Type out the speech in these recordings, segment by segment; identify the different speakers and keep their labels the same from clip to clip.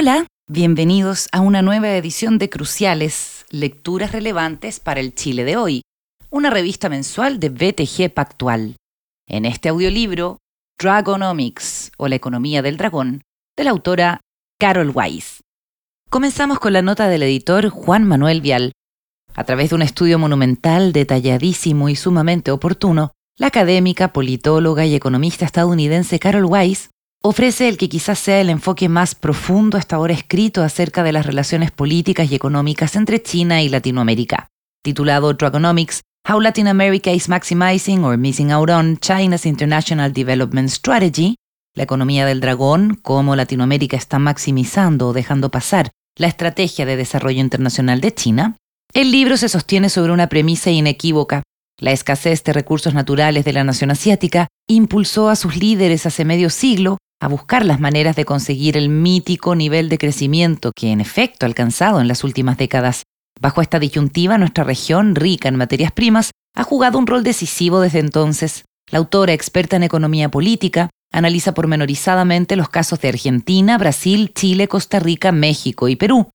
Speaker 1: Hola, bienvenidos a una nueva edición de Cruciales, lecturas relevantes para el Chile de hoy, una revista mensual de BTG Pactual. En este audiolibro, Dragonomics o la economía del dragón, de la autora Carol Weiss. Comenzamos con la nota del editor Juan Manuel Vial. A través de un estudio monumental, detalladísimo y sumamente oportuno, la académica, politóloga y economista estadounidense Carol Weiss ofrece el que quizás sea el enfoque más profundo hasta ahora escrito acerca de las relaciones políticas y económicas entre China y Latinoamérica. Titulado Dragonomics, How Latin America is Maximizing or Missing Out on China's International Development Strategy, la economía del dragón, cómo Latinoamérica está maximizando o dejando pasar la estrategia de desarrollo internacional de China, el libro se sostiene sobre una premisa inequívoca. La escasez de recursos naturales de la nación asiática impulsó a sus líderes hace medio siglo a buscar las maneras de conseguir el mítico nivel de crecimiento que en efecto ha alcanzado en las últimas décadas. Bajo esta disyuntiva, nuestra región, rica en materias primas, ha jugado un rol decisivo desde entonces. La autora, experta en economía política, analiza pormenorizadamente los casos de Argentina, Brasil, Chile, Costa Rica, México y Perú,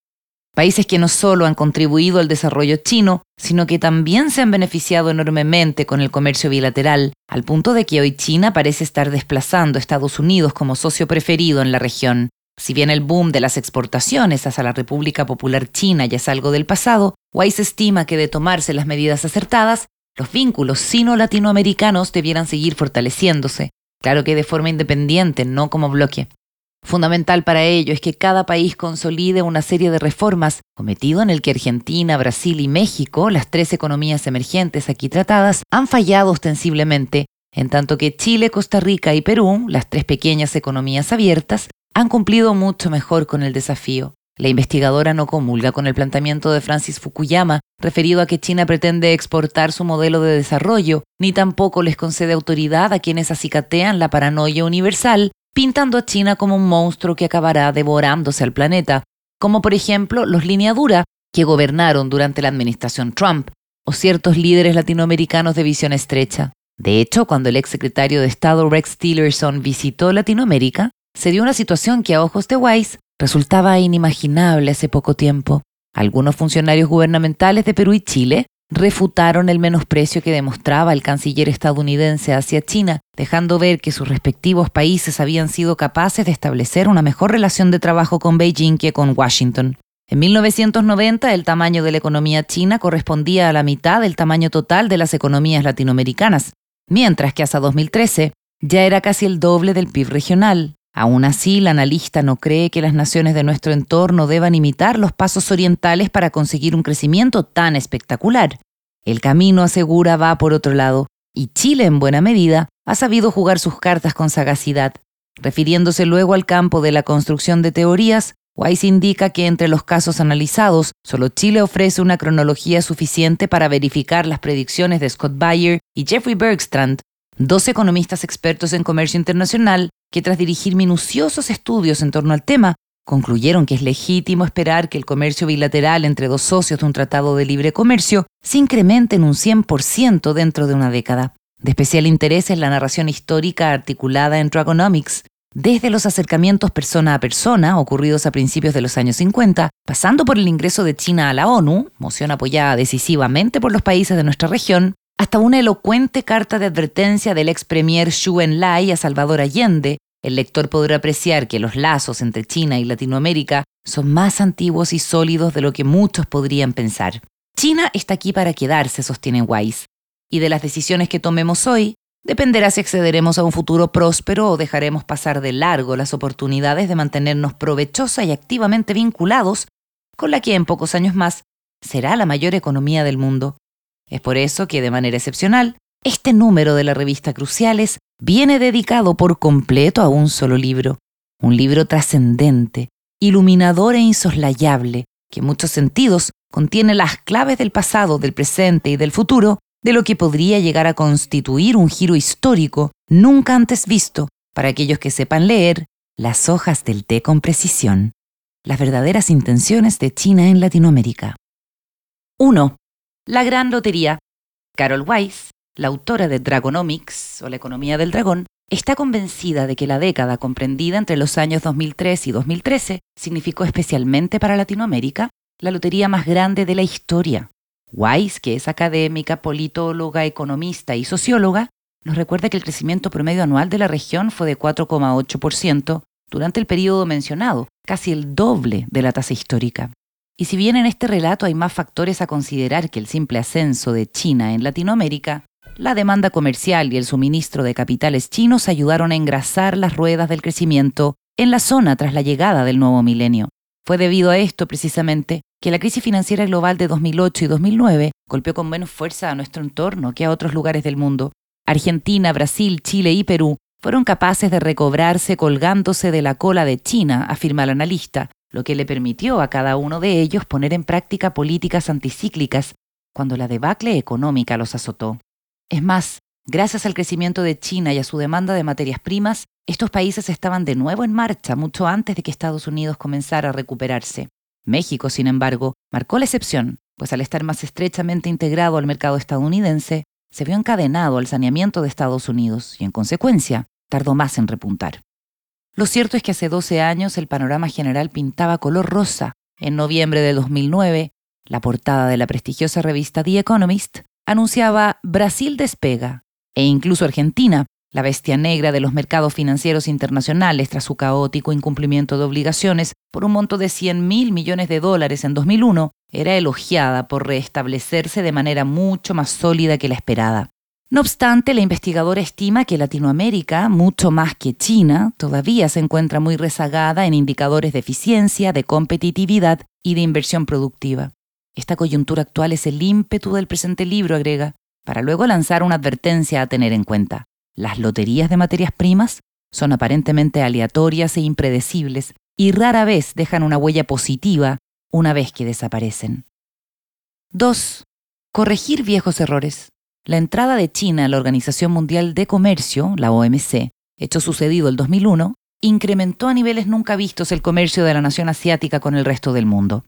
Speaker 1: Países que no solo han contribuido al desarrollo chino, sino que también se han beneficiado enormemente con el comercio bilateral, al punto de que hoy China parece estar desplazando a Estados Unidos como socio preferido en la región. Si bien el boom de las exportaciones hacia la República Popular China ya es algo del pasado, Weiss estima que de tomarse las medidas acertadas, los vínculos sino-latinoamericanos debieran seguir fortaleciéndose, claro que de forma independiente, no como bloque. Fundamental para ello es que cada país consolide una serie de reformas, cometido en el que Argentina, Brasil y México, las tres economías emergentes aquí tratadas, han fallado ostensiblemente, en tanto que Chile, Costa Rica y Perú, las tres pequeñas economías abiertas, han cumplido mucho mejor con el desafío. La investigadora no comulga con el planteamiento de Francis Fukuyama referido a que China pretende exportar su modelo de desarrollo, ni tampoco les concede autoridad a quienes acicatean la paranoia universal pintando a China como un monstruo que acabará devorándose al planeta, como por ejemplo los línea dura que gobernaron durante la administración Trump, o ciertos líderes latinoamericanos de visión estrecha. De hecho, cuando el ex secretario de Estado Rex Tillerson visitó Latinoamérica, se dio una situación que a ojos de Weiss resultaba inimaginable hace poco tiempo. Algunos funcionarios gubernamentales de Perú y Chile refutaron el menosprecio que demostraba el canciller estadounidense hacia China, dejando ver que sus respectivos países habían sido capaces de establecer una mejor relación de trabajo con Beijing que con Washington. En 1990 el tamaño de la economía china correspondía a la mitad del tamaño total de las economías latinoamericanas, mientras que hasta 2013 ya era casi el doble del PIB regional. Aún así, la analista no cree que las naciones de nuestro entorno deban imitar los pasos orientales para conseguir un crecimiento tan espectacular. El camino, asegura, va por otro lado, y Chile, en buena medida, ha sabido jugar sus cartas con sagacidad. Refiriéndose luego al campo de la construcción de teorías, Weiss indica que entre los casos analizados, solo Chile ofrece una cronología suficiente para verificar las predicciones de Scott Bayer y Jeffrey Bergstrand, dos economistas expertos en comercio internacional que tras dirigir minuciosos estudios en torno al tema, concluyeron que es legítimo esperar que el comercio bilateral entre dos socios de un tratado de libre comercio se incremente en un 100% dentro de una década. De especial interés es la narración histórica articulada en Dragonomics, desde los acercamientos persona a persona ocurridos a principios de los años 50, pasando por el ingreso de China a la ONU, moción apoyada decisivamente por los países de nuestra región, hasta una elocuente carta de advertencia del ex premier Xu Enlai a Salvador Allende, el lector podrá apreciar que los lazos entre China y Latinoamérica son más antiguos y sólidos de lo que muchos podrían pensar. China está aquí para quedarse, sostiene Weiss, y de las decisiones que tomemos hoy dependerá si accederemos a un futuro próspero o dejaremos pasar de largo las oportunidades de mantenernos provechosa y activamente vinculados con la que en pocos años más será la mayor economía del mundo. Es por eso que, de manera excepcional, este número de la revista Cruciales viene dedicado por completo a un solo libro, un libro trascendente, iluminador e insoslayable, que en muchos sentidos contiene las claves del pasado, del presente y del futuro de lo que podría llegar a constituir un giro histórico nunca antes visto para aquellos que sepan leer las hojas del té con precisión, las verdaderas intenciones de China en Latinoamérica. 1. La Gran Lotería. Carol Weiss, la autora de Dragonomics o la economía del dragón, está convencida de que la década comprendida entre los años 2003 y 2013 significó especialmente para Latinoamérica la lotería más grande de la historia. Weiss, que es académica, politóloga, economista y socióloga, nos recuerda que el crecimiento promedio anual de la región fue de 4,8% durante el periodo mencionado, casi el doble de la tasa histórica. Y si bien en este relato hay más factores a considerar que el simple ascenso de China en Latinoamérica, la demanda comercial y el suministro de capitales chinos ayudaron a engrasar las ruedas del crecimiento en la zona tras la llegada del nuevo milenio. Fue debido a esto, precisamente, que la crisis financiera global de 2008 y 2009 golpeó con menos fuerza a nuestro entorno que a otros lugares del mundo. Argentina, Brasil, Chile y Perú fueron capaces de recobrarse colgándose de la cola de China, afirma el analista, lo que le permitió a cada uno de ellos poner en práctica políticas anticíclicas cuando la debacle económica los azotó. Es más, gracias al crecimiento de China y a su demanda de materias primas, estos países estaban de nuevo en marcha mucho antes de que Estados Unidos comenzara a recuperarse. México, sin embargo, marcó la excepción, pues al estar más estrechamente integrado al mercado estadounidense, se vio encadenado al saneamiento de Estados Unidos y, en consecuencia, tardó más en repuntar. Lo cierto es que hace 12 años el panorama general pintaba color rosa. En noviembre de 2009, la portada de la prestigiosa revista The Economist anunciaba Brasil despega e incluso Argentina, la bestia negra de los mercados financieros internacionales tras su caótico incumplimiento de obligaciones por un monto de 100 mil millones de dólares en 2001, era elogiada por restablecerse de manera mucho más sólida que la esperada. No obstante, la investigadora estima que Latinoamérica, mucho más que China, todavía se encuentra muy rezagada en indicadores de eficiencia, de competitividad y de inversión productiva. Esta coyuntura actual es el ímpetu del presente libro, agrega, para luego lanzar una advertencia a tener en cuenta. Las loterías de materias primas son aparentemente aleatorias e impredecibles y rara vez dejan una huella positiva una vez que desaparecen. 2. Corregir viejos errores. La entrada de China a la Organización Mundial de Comercio, la OMC, hecho sucedido el 2001, incrementó a niveles nunca vistos el comercio de la nación asiática con el resto del mundo.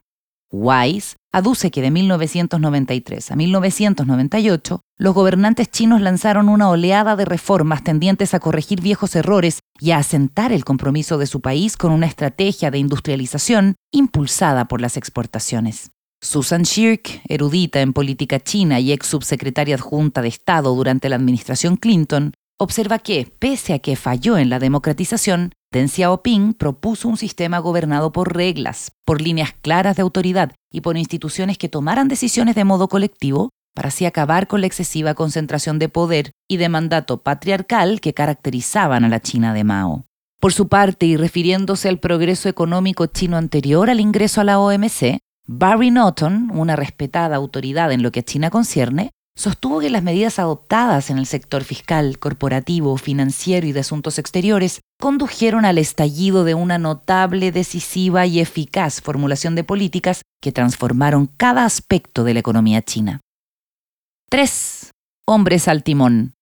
Speaker 1: Wise aduce que de 1993 a 1998, los gobernantes chinos lanzaron una oleada de reformas tendientes a corregir viejos errores y a asentar el compromiso de su país con una estrategia de industrialización impulsada por las exportaciones. Susan Shirk, erudita en política china y ex subsecretaria adjunta de Estado durante la administración Clinton, observa que, pese a que falló en la democratización, Deng Xiaoping propuso un sistema gobernado por reglas, por líneas claras de autoridad y por instituciones que tomaran decisiones de modo colectivo para así acabar con la excesiva concentración de poder y de mandato patriarcal que caracterizaban a la China de Mao. Por su parte, y refiriéndose al progreso económico chino anterior al ingreso a la OMC, Barry Norton, una respetada autoridad en lo que a China concierne, sostuvo que las medidas adoptadas en el sector fiscal, corporativo, financiero y de asuntos exteriores condujeron al estallido de una notable, decisiva y eficaz formulación de políticas que transformaron cada aspecto de la economía china. 3. Hombres al timón.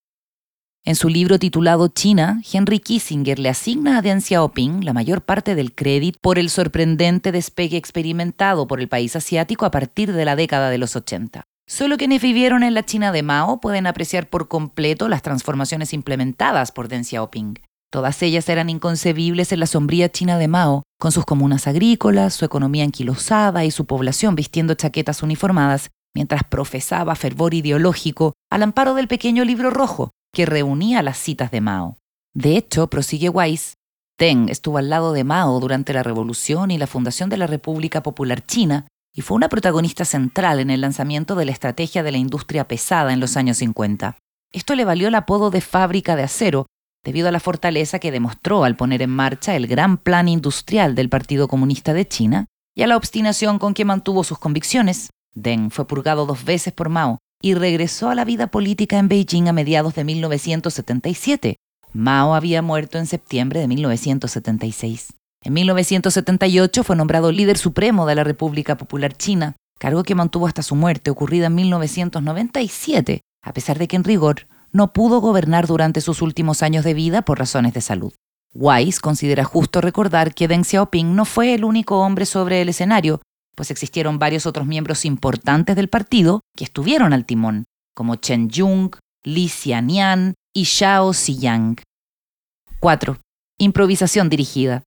Speaker 1: En su libro titulado China, Henry Kissinger le asigna a Deng Xiaoping la mayor parte del crédito por el sorprendente despegue experimentado por el país asiático a partir de la década de los 80. Solo quienes vivieron en la China de Mao pueden apreciar por completo las transformaciones implementadas por Deng Xiaoping. Todas ellas eran inconcebibles en la sombría China de Mao, con sus comunas agrícolas, su economía anquilosada y su población vistiendo chaquetas uniformadas, mientras profesaba fervor ideológico al amparo del pequeño libro rojo que reunía las citas de Mao. De hecho, prosigue Weiss, Deng estuvo al lado de Mao durante la revolución y la fundación de la República Popular China y fue una protagonista central en el lanzamiento de la estrategia de la industria pesada en los años 50. Esto le valió el apodo de fábrica de acero, debido a la fortaleza que demostró al poner en marcha el gran plan industrial del Partido Comunista de China y a la obstinación con que mantuvo sus convicciones. Deng fue purgado dos veces por Mao y regresó a la vida política en Beijing a mediados de 1977. Mao había muerto en septiembre de 1976. En 1978 fue nombrado líder supremo de la República Popular China, cargo que mantuvo hasta su muerte ocurrida en 1997, a pesar de que en rigor no pudo gobernar durante sus últimos años de vida por razones de salud. Weiss considera justo recordar que Deng Xiaoping no fue el único hombre sobre el escenario, pues existieron varios otros miembros importantes del partido que estuvieron al timón, como Chen Jung, Li Xianian y Xiao Xiyang. 4. Improvisación dirigida.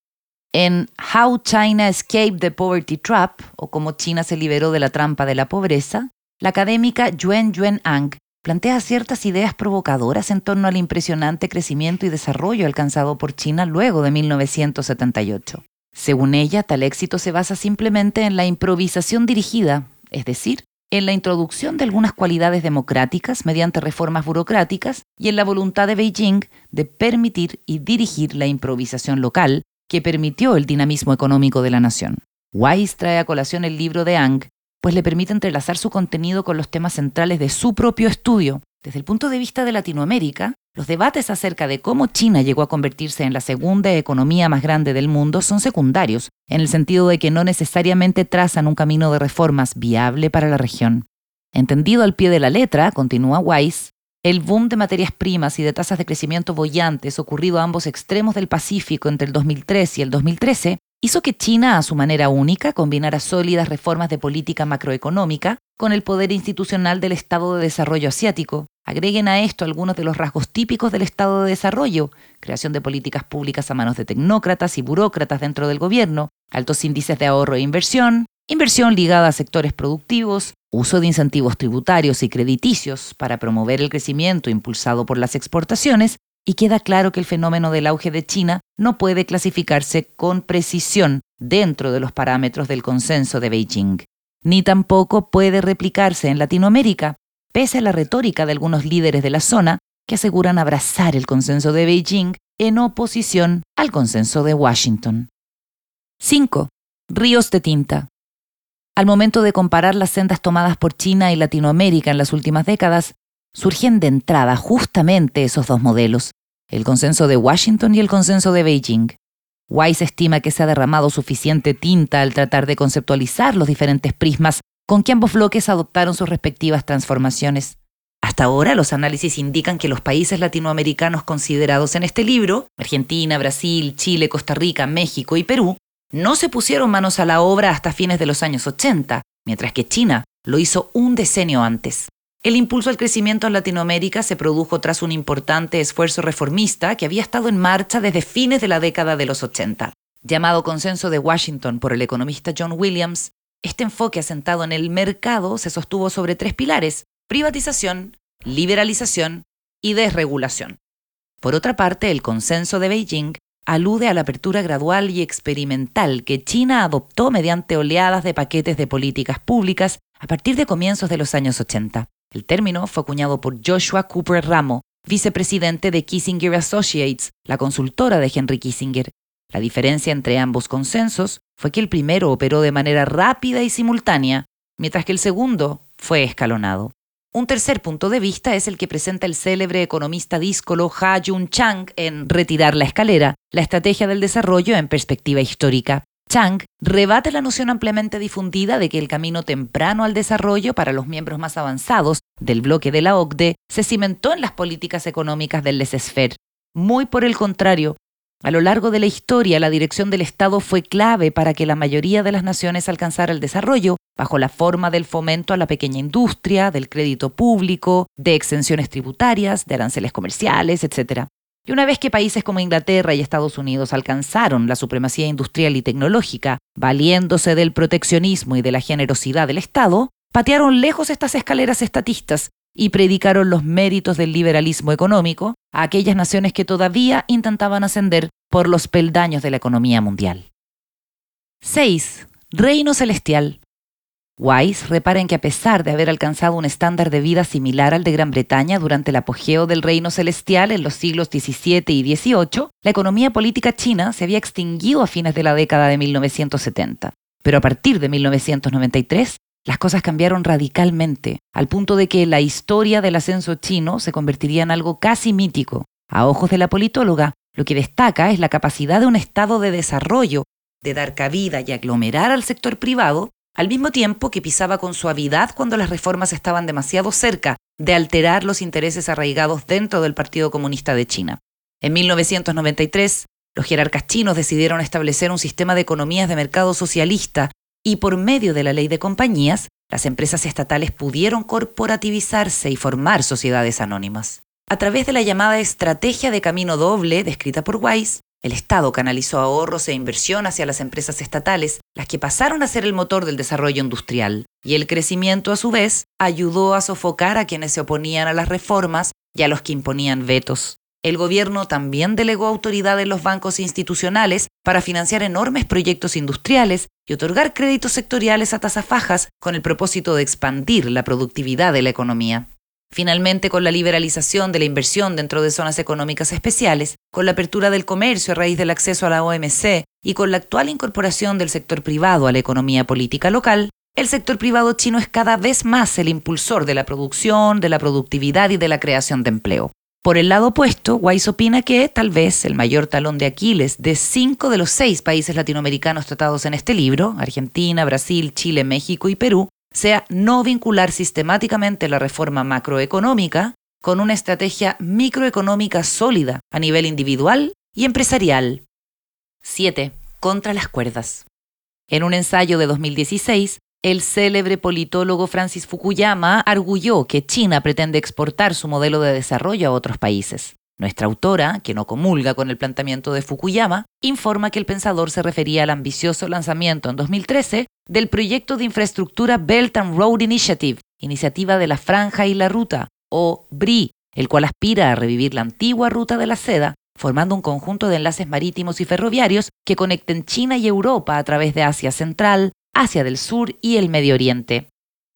Speaker 1: En How China Escaped the Poverty Trap, o Cómo China se liberó de la trampa de la pobreza, la académica Yuen Yuen Ang plantea ciertas ideas provocadoras en torno al impresionante crecimiento y desarrollo alcanzado por China luego de 1978. Según ella, tal éxito se basa simplemente en la improvisación dirigida, es decir, en la introducción de algunas cualidades democráticas mediante reformas burocráticas y en la voluntad de Beijing de permitir y dirigir la improvisación local que permitió el dinamismo económico de la nación. Weiss trae a colación el libro de Ang, pues le permite entrelazar su contenido con los temas centrales de su propio estudio. Desde el punto de vista de Latinoamérica, los debates acerca de cómo China llegó a convertirse en la segunda economía más grande del mundo son secundarios, en el sentido de que no necesariamente trazan un camino de reformas viable para la región. Entendido al pie de la letra, continúa Weiss, el boom de materias primas y de tasas de crecimiento bollantes ocurrido a ambos extremos del Pacífico entre el 2003 y el 2013 hizo que China, a su manera única, combinara sólidas reformas de política macroeconómica con el poder institucional del Estado de Desarrollo Asiático. Agreguen a esto algunos de los rasgos típicos del Estado de Desarrollo, creación de políticas públicas a manos de tecnócratas y burócratas dentro del gobierno, altos índices de ahorro e inversión, inversión ligada a sectores productivos, uso de incentivos tributarios y crediticios para promover el crecimiento impulsado por las exportaciones, y queda claro que el fenómeno del auge de China no puede clasificarse con precisión dentro de los parámetros del consenso de Beijing, ni tampoco puede replicarse en Latinoamérica, pese a la retórica de algunos líderes de la zona que aseguran abrazar el consenso de Beijing en oposición al consenso de Washington. 5. Ríos de tinta. Al momento de comparar las sendas tomadas por China y Latinoamérica en las últimas décadas, surgen de entrada justamente esos dos modelos, el consenso de Washington y el consenso de Beijing. Weiss estima que se ha derramado suficiente tinta al tratar de conceptualizar los diferentes prismas con que ambos bloques adoptaron sus respectivas transformaciones. Hasta ahora los análisis indican que los países latinoamericanos considerados en este libro, Argentina, Brasil, Chile, Costa Rica, México y Perú, no se pusieron manos a la obra hasta fines de los años 80, mientras que China lo hizo un decenio antes. El impulso al crecimiento en Latinoamérica se produjo tras un importante esfuerzo reformista que había estado en marcha desde fines de la década de los 80. Llamado Consenso de Washington por el economista John Williams, este enfoque asentado en el mercado se sostuvo sobre tres pilares, privatización, liberalización y desregulación. Por otra parte, el consenso de Beijing alude a la apertura gradual y experimental que China adoptó mediante oleadas de paquetes de políticas públicas a partir de comienzos de los años 80. El término fue acuñado por Joshua Cooper Ramo, vicepresidente de Kissinger Associates, la consultora de Henry Kissinger. La diferencia entre ambos consensos fue que el primero operó de manera rápida y simultánea, mientras que el segundo fue escalonado. Un tercer punto de vista es el que presenta el célebre economista díscolo Ha Jun Chang en Retirar la escalera, la estrategia del desarrollo en perspectiva histórica. Chang rebate la noción ampliamente difundida de que el camino temprano al desarrollo para los miembros más avanzados del bloque de la OCDE se cimentó en las políticas económicas del laissez-faire. Muy por el contrario, a lo largo de la historia, la dirección del Estado fue clave para que la mayoría de las naciones alcanzara el desarrollo bajo la forma del fomento a la pequeña industria, del crédito público, de exenciones tributarias, de aranceles comerciales, etc. Y una vez que países como Inglaterra y Estados Unidos alcanzaron la supremacía industrial y tecnológica, valiéndose del proteccionismo y de la generosidad del Estado, patearon lejos estas escaleras estatistas y predicaron los méritos del liberalismo económico a aquellas naciones que todavía intentaban ascender por los peldaños de la economía mundial. 6. Reino Celestial. Wise repara en que a pesar de haber alcanzado un estándar de vida similar al de Gran Bretaña durante el apogeo del reino celestial en los siglos XVII y XVIII, la economía política china se había extinguido a fines de la década de 1970. Pero a partir de 1993, las cosas cambiaron radicalmente, al punto de que la historia del ascenso chino se convertiría en algo casi mítico. A ojos de la politóloga, lo que destaca es la capacidad de un estado de desarrollo, de dar cabida y aglomerar al sector privado, al mismo tiempo que pisaba con suavidad cuando las reformas estaban demasiado cerca de alterar los intereses arraigados dentro del Partido Comunista de China. En 1993, los jerarcas chinos decidieron establecer un sistema de economías de mercado socialista y por medio de la ley de compañías, las empresas estatales pudieron corporativizarse y formar sociedades anónimas. A través de la llamada estrategia de camino doble descrita por Weiss, el Estado canalizó ahorros e inversión hacia las empresas estatales, las que pasaron a ser el motor del desarrollo industrial, y el crecimiento a su vez ayudó a sofocar a quienes se oponían a las reformas y a los que imponían vetos. El gobierno también delegó autoridad en los bancos institucionales para financiar enormes proyectos industriales y otorgar créditos sectoriales a tasas fajas con el propósito de expandir la productividad de la economía. Finalmente, con la liberalización de la inversión dentro de zonas económicas especiales, con la apertura del comercio a raíz del acceso a la OMC y con la actual incorporación del sector privado a la economía política local, el sector privado chino es cada vez más el impulsor de la producción, de la productividad y de la creación de empleo. Por el lado opuesto, Weiss opina que tal vez el mayor talón de Aquiles de cinco de los seis países latinoamericanos tratados en este libro, Argentina, Brasil, Chile, México y Perú, sea no vincular sistemáticamente la reforma macroeconómica con una estrategia microeconómica sólida a nivel individual y empresarial. 7. Contra las cuerdas. En un ensayo de 2016, el célebre politólogo Francis Fukuyama arguyó que China pretende exportar su modelo de desarrollo a otros países. Nuestra autora, que no comulga con el planteamiento de Fukuyama, informa que el pensador se refería al ambicioso lanzamiento en 2013 del proyecto de infraestructura Belt and Road Initiative, Iniciativa de la Franja y la Ruta, o BRI, el cual aspira a revivir la antigua ruta de la seda, formando un conjunto de enlaces marítimos y ferroviarios que conecten China y Europa a través de Asia Central, Asia del Sur y el Medio Oriente.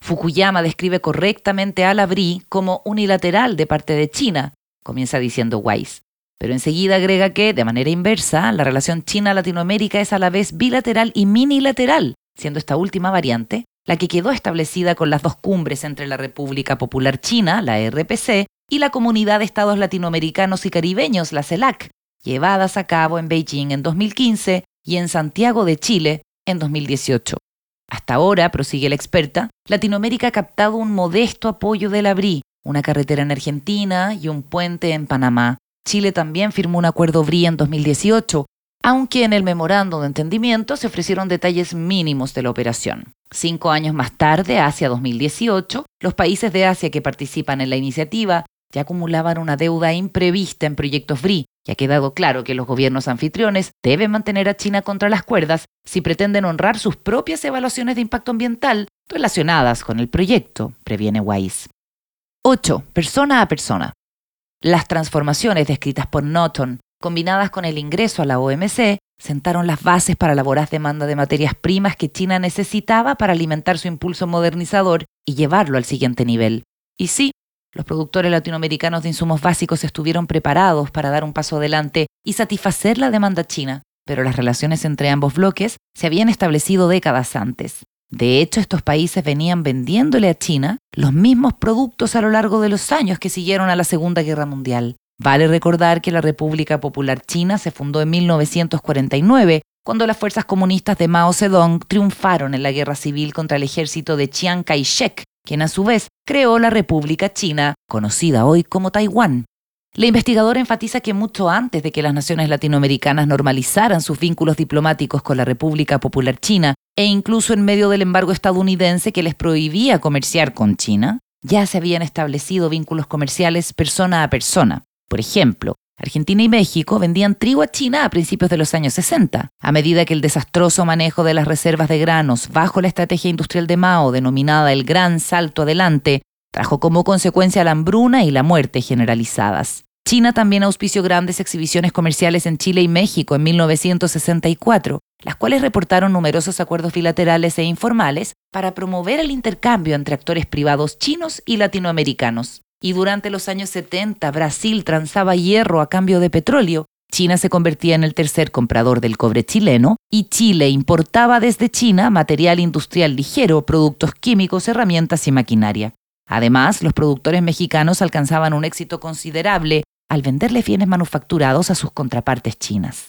Speaker 1: Fukuyama describe correctamente a la BRI como unilateral de parte de China, comienza diciendo Weiss. Pero enseguida agrega que, de manera inversa, la relación China-Latinoamérica es a la vez bilateral y minilateral, siendo esta última variante la que quedó establecida con las dos cumbres entre la República Popular China, la RPC, y la Comunidad de Estados Latinoamericanos y Caribeños, la CELAC, llevadas a cabo en Beijing en 2015 y en Santiago de Chile en 2018. Hasta ahora, prosigue la experta, Latinoamérica ha captado un modesto apoyo del ABRI, una carretera en Argentina y un puente en Panamá. Chile también firmó un acuerdo BRI en 2018, aunque en el memorando de entendimiento se ofrecieron detalles mínimos de la operación. Cinco años más tarde, hacia 2018, los países de Asia que participan en la iniciativa ya acumulaban una deuda imprevista en proyectos BRI, y ha quedado claro que los gobiernos anfitriones deben mantener a China contra las cuerdas si pretenden honrar sus propias evaluaciones de impacto ambiental relacionadas con el proyecto, previene Weiss. 8. Persona a persona. Las transformaciones descritas por Norton, combinadas con el ingreso a la OMC, sentaron las bases para la voraz demanda de materias primas que China necesitaba para alimentar su impulso modernizador y llevarlo al siguiente nivel. Y sí, los productores latinoamericanos de insumos básicos estuvieron preparados para dar un paso adelante y satisfacer la demanda china, pero las relaciones entre ambos bloques se habían establecido décadas antes. De hecho, estos países venían vendiéndole a China los mismos productos a lo largo de los años que siguieron a la Segunda Guerra Mundial. Vale recordar que la República Popular China se fundó en 1949, cuando las fuerzas comunistas de Mao Zedong triunfaron en la guerra civil contra el ejército de Chiang Kai-shek, quien a su vez creó la República China, conocida hoy como Taiwán. La investigadora enfatiza que mucho antes de que las naciones latinoamericanas normalizaran sus vínculos diplomáticos con la República Popular China, e incluso en medio del embargo estadounidense que les prohibía comerciar con China, ya se habían establecido vínculos comerciales persona a persona. Por ejemplo, Argentina y México vendían trigo a China a principios de los años 60, a medida que el desastroso manejo de las reservas de granos bajo la estrategia industrial de Mao, denominada el Gran Salto Adelante, trajo como consecuencia la hambruna y la muerte generalizadas. China también auspició grandes exhibiciones comerciales en Chile y México en 1964, las cuales reportaron numerosos acuerdos bilaterales e informales para promover el intercambio entre actores privados chinos y latinoamericanos. Y durante los años 70 Brasil transaba hierro a cambio de petróleo, China se convertía en el tercer comprador del cobre chileno y Chile importaba desde China material industrial ligero, productos químicos, herramientas y maquinaria. Además, los productores mexicanos alcanzaban un éxito considerable al venderle bienes manufacturados a sus contrapartes chinas.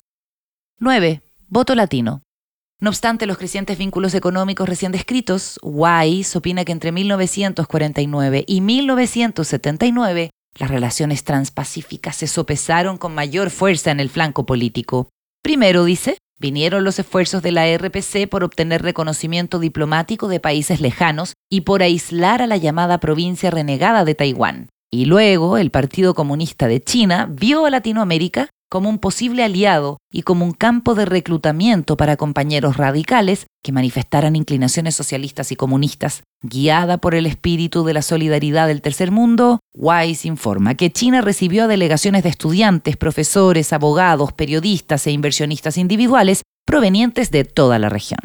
Speaker 1: 9. Voto latino. No obstante los crecientes vínculos económicos recién descritos, Weiss opina que entre 1949 y 1979 las relaciones transpacíficas se sopesaron con mayor fuerza en el flanco político. Primero, dice, Vinieron los esfuerzos de la RPC por obtener reconocimiento diplomático de países lejanos y por aislar a la llamada provincia renegada de Taiwán. Y luego el Partido Comunista de China vio a Latinoamérica como un posible aliado y como un campo de reclutamiento para compañeros radicales que manifestaran inclinaciones socialistas y comunistas. Guiada por el espíritu de la solidaridad del tercer mundo, Wise informa que China recibió a delegaciones de estudiantes, profesores, abogados, periodistas e inversionistas individuales provenientes de toda la región.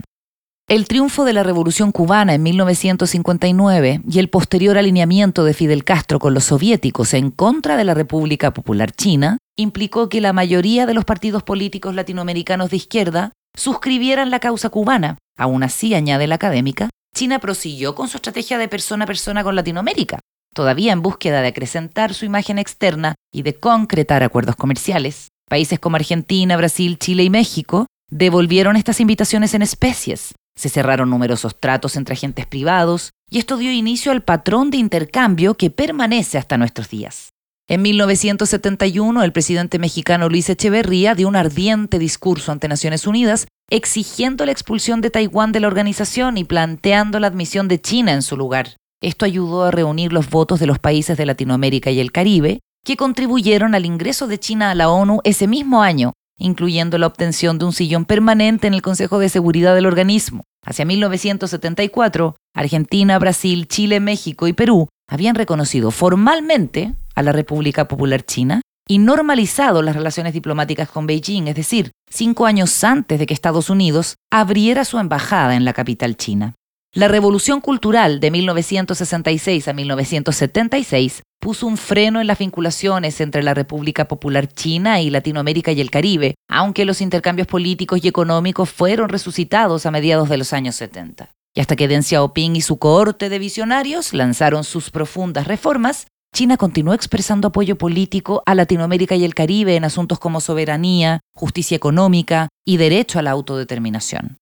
Speaker 1: El triunfo de la Revolución cubana en 1959 y el posterior alineamiento de Fidel Castro con los soviéticos en contra de la República Popular China implicó que la mayoría de los partidos políticos latinoamericanos de izquierda suscribieran la causa cubana. Aún así, añade la académica, China prosiguió con su estrategia de persona a persona con Latinoamérica, todavía en búsqueda de acrecentar su imagen externa y de concretar acuerdos comerciales. Países como Argentina, Brasil, Chile y México devolvieron estas invitaciones en especies, se cerraron numerosos tratos entre agentes privados y esto dio inicio al patrón de intercambio que permanece hasta nuestros días. En 1971, el presidente mexicano Luis Echeverría dio un ardiente discurso ante Naciones Unidas exigiendo la expulsión de Taiwán de la organización y planteando la admisión de China en su lugar. Esto ayudó a reunir los votos de los países de Latinoamérica y el Caribe, que contribuyeron al ingreso de China a la ONU ese mismo año incluyendo la obtención de un sillón permanente en el Consejo de Seguridad del organismo. Hacia 1974, Argentina, Brasil, Chile, México y Perú habían reconocido formalmente a la República Popular China y normalizado las relaciones diplomáticas con Beijing, es decir, cinco años antes de que Estados Unidos abriera su embajada en la capital china. La revolución cultural de 1966 a 1976 puso un freno en las vinculaciones entre la República Popular China y Latinoamérica y el Caribe, aunque los intercambios políticos y económicos fueron resucitados a mediados de los años 70. Y hasta que Deng Xiaoping y su cohorte de visionarios lanzaron sus profundas reformas, China continuó expresando apoyo político a Latinoamérica y el Caribe en asuntos como soberanía, justicia económica y derecho a la autodeterminación.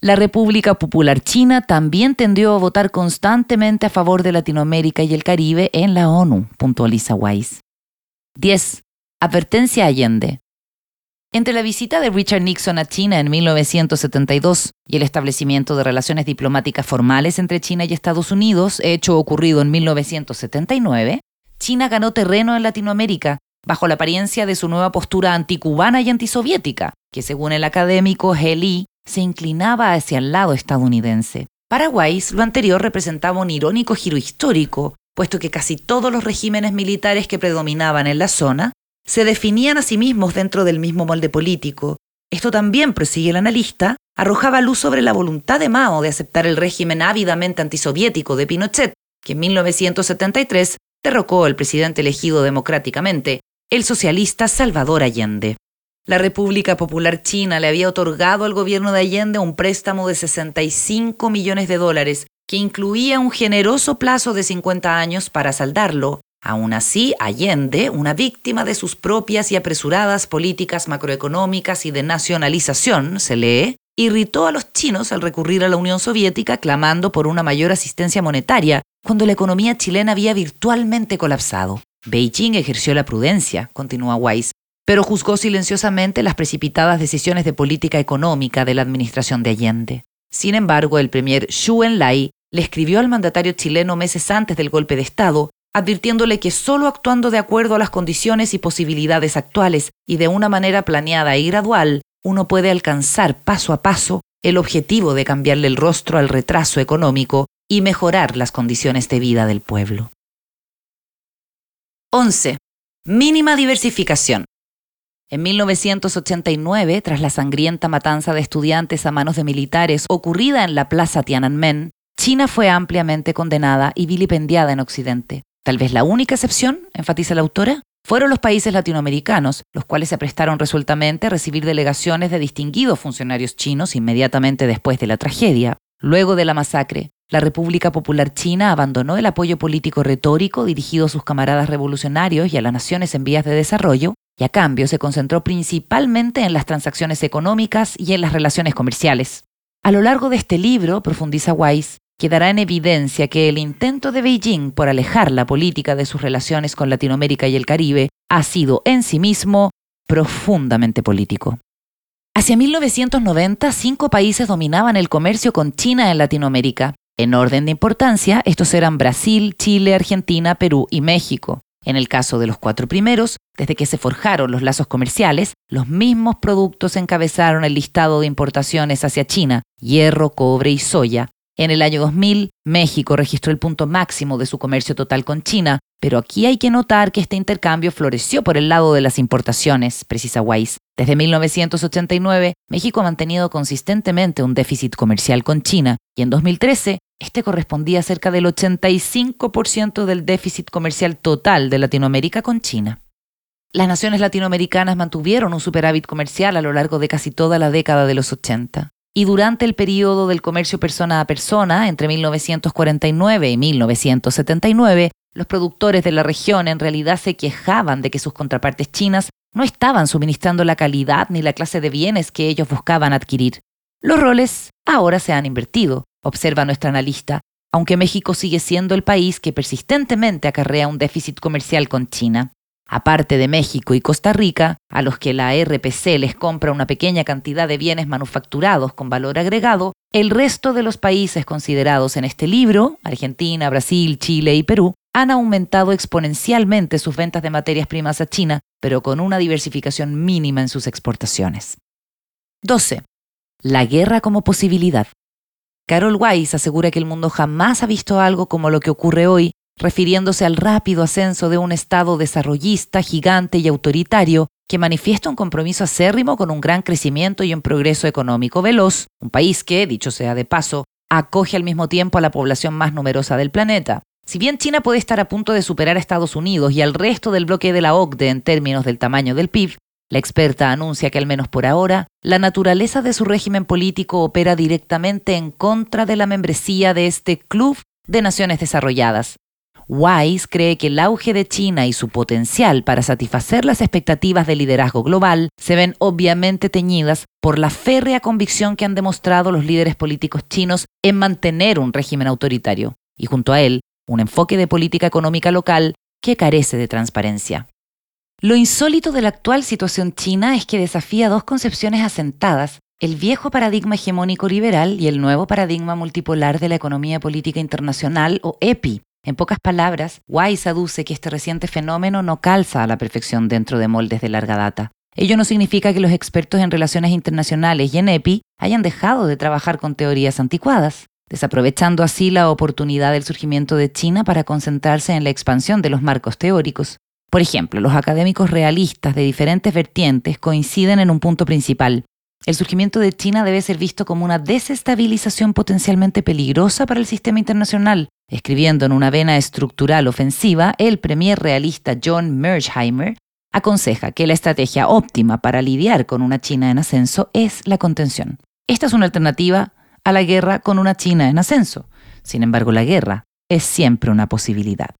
Speaker 1: La República Popular China también tendió a votar constantemente a favor de Latinoamérica y el Caribe en la ONU, puntualiza Weiss. 10. Advertencia Allende. Entre la visita de Richard Nixon a China en 1972 y el establecimiento de relaciones diplomáticas formales entre China y Estados Unidos, hecho ocurrido en 1979, China ganó terreno en Latinoamérica bajo la apariencia de su nueva postura anticubana y antisoviética, que según el académico He Lee se inclinaba hacia el lado estadounidense. Paraguay lo anterior representaba un irónico giro histórico, puesto que casi todos los regímenes militares que predominaban en la zona se definían a sí mismos dentro del mismo molde político. Esto también, prosigue el analista, arrojaba luz sobre la voluntad de Mao de aceptar el régimen ávidamente antisoviético de Pinochet, que en 1973 derrocó al presidente elegido democráticamente, el socialista Salvador Allende. La República Popular China le había otorgado al gobierno de Allende un préstamo de 65 millones de dólares, que incluía un generoso plazo de 50 años para saldarlo. Aún así, Allende, una víctima de sus propias y apresuradas políticas macroeconómicas y de nacionalización, se lee, irritó a los chinos al recurrir a la Unión Soviética clamando por una mayor asistencia monetaria, cuando la economía chilena había virtualmente colapsado. Beijing ejerció la prudencia, continúa Weiss, pero juzgó silenciosamente las precipitadas decisiones de política económica de la administración de Allende. Sin embargo, el premier Xu Enlai le escribió al mandatario chileno meses antes del golpe de Estado, advirtiéndole que solo actuando de acuerdo a las condiciones y posibilidades actuales y de una manera planeada y gradual, uno puede alcanzar paso a paso el objetivo de cambiarle el rostro al retraso económico y mejorar las condiciones de vida del pueblo. 11. Mínima diversificación. En 1989, tras la sangrienta matanza de estudiantes a manos de militares ocurrida en la Plaza Tiananmen, China fue ampliamente condenada y vilipendiada en Occidente. Tal vez la única excepción, enfatiza la autora, fueron los países latinoamericanos, los cuales se prestaron resueltamente a recibir delegaciones de distinguidos funcionarios chinos inmediatamente después de la tragedia. Luego de la masacre, la República Popular China abandonó el apoyo político retórico dirigido a sus camaradas revolucionarios y a las naciones en vías de desarrollo y a cambio se concentró principalmente en las transacciones económicas y en las relaciones comerciales. A lo largo de este libro, profundiza Weiss, quedará en evidencia que el intento de Beijing por alejar la política de sus relaciones con Latinoamérica y el Caribe ha sido en sí mismo profundamente político. Hacia 1990, cinco países dominaban el comercio con China en Latinoamérica. En orden de importancia, estos eran Brasil, Chile, Argentina, Perú y México. En el caso de los cuatro primeros, desde que se forjaron los lazos comerciales, los mismos productos encabezaron el listado de importaciones hacia China, hierro, cobre y soya. En el año 2000, México registró el punto máximo de su comercio total con China, pero aquí hay que notar que este intercambio floreció por el lado de las importaciones, precisa Weiss. Desde 1989, México ha mantenido consistentemente un déficit comercial con China y en 2013 este correspondía a cerca del 85% del déficit comercial total de Latinoamérica con China. Las naciones latinoamericanas mantuvieron un superávit comercial a lo largo de casi toda la década de los 80. Y durante el periodo del comercio persona a persona, entre 1949 y 1979, los productores de la región en realidad se quejaban de que sus contrapartes chinas no estaban suministrando la calidad ni la clase de bienes que ellos buscaban adquirir. Los roles ahora se han invertido observa nuestra analista, aunque México sigue siendo el país que persistentemente acarrea un déficit comercial con China. Aparte de México y Costa Rica, a los que la RPC les compra una pequeña cantidad de bienes manufacturados con valor agregado, el resto de los países considerados en este libro, Argentina, Brasil, Chile y Perú, han aumentado exponencialmente sus ventas de materias primas a China, pero con una diversificación mínima en sus exportaciones. 12. La guerra como posibilidad. Carol Weiss asegura que el mundo jamás ha visto algo como lo que ocurre hoy, refiriéndose al rápido ascenso de un Estado desarrollista, gigante y autoritario que manifiesta un compromiso acérrimo con un gran crecimiento y un progreso económico veloz, un país que, dicho sea de paso, acoge al mismo tiempo a la población más numerosa del planeta. Si bien China puede estar a punto de superar a Estados Unidos y al resto del bloque de la OCDE en términos del tamaño del PIB, la experta anuncia que al menos por ahora, la naturaleza de su régimen político opera directamente en contra de la membresía de este club de naciones desarrolladas. Wise cree que el auge de China y su potencial para satisfacer las expectativas de liderazgo global se ven obviamente teñidas por la férrea convicción que han demostrado los líderes políticos chinos en mantener un régimen autoritario, y junto a él, un enfoque de política económica local que carece de transparencia. Lo insólito de la actual situación china es que desafía dos concepciones asentadas, el viejo paradigma hegemónico liberal y el nuevo paradigma multipolar de la economía política internacional o EPI. En pocas palabras, Wise aduce que este reciente fenómeno no calza a la perfección dentro de moldes de larga data. Ello no significa que los expertos en relaciones internacionales y en EPI hayan dejado de trabajar con teorías anticuadas, desaprovechando así la oportunidad del surgimiento de China para concentrarse en la expansión de los marcos teóricos. Por ejemplo, los académicos realistas de diferentes vertientes coinciden en un punto principal. El surgimiento de China debe ser visto como una desestabilización potencialmente peligrosa para el sistema internacional. Escribiendo en una vena estructural ofensiva, el premier realista John Mersheimer aconseja que la estrategia óptima para lidiar con una China en ascenso es la contención. Esta es una alternativa a la guerra con una China en ascenso. Sin embargo, la guerra es siempre una posibilidad.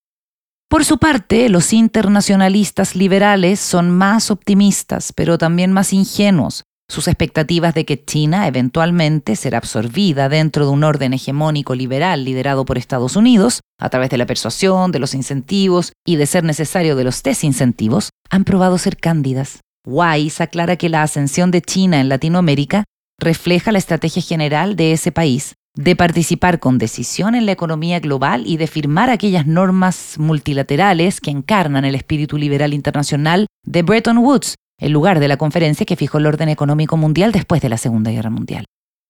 Speaker 1: Por su parte, los internacionalistas liberales son más optimistas, pero también más ingenuos. Sus expectativas de que China eventualmente será absorbida dentro de un orden hegemónico liberal liderado por Estados Unidos, a través de la persuasión, de los incentivos y, de ser necesario, de los desincentivos, han probado ser cándidas. Wise aclara que la ascensión de China en Latinoamérica refleja la estrategia general de ese país de participar con decisión en la economía global y de firmar aquellas normas multilaterales que encarnan el espíritu liberal internacional de Bretton Woods, el lugar de la conferencia que fijó el orden económico mundial después de la Segunda Guerra Mundial.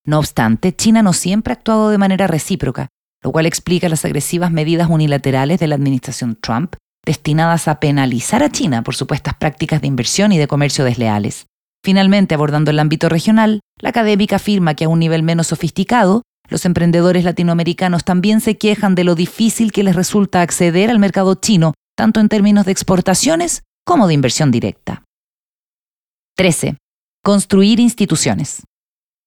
Speaker 1: No obstante, China no siempre ha actuado de manera recíproca, lo cual explica las agresivas medidas unilaterales de la administración Trump destinadas a penalizar a China por supuestas prácticas de inversión y de comercio desleales. Finalmente, abordando el ámbito regional, la académica afirma que a un nivel menos sofisticado, los emprendedores latinoamericanos también se quejan de lo difícil que les resulta acceder al mercado chino, tanto en términos de exportaciones como de inversión directa. 13. Construir instituciones.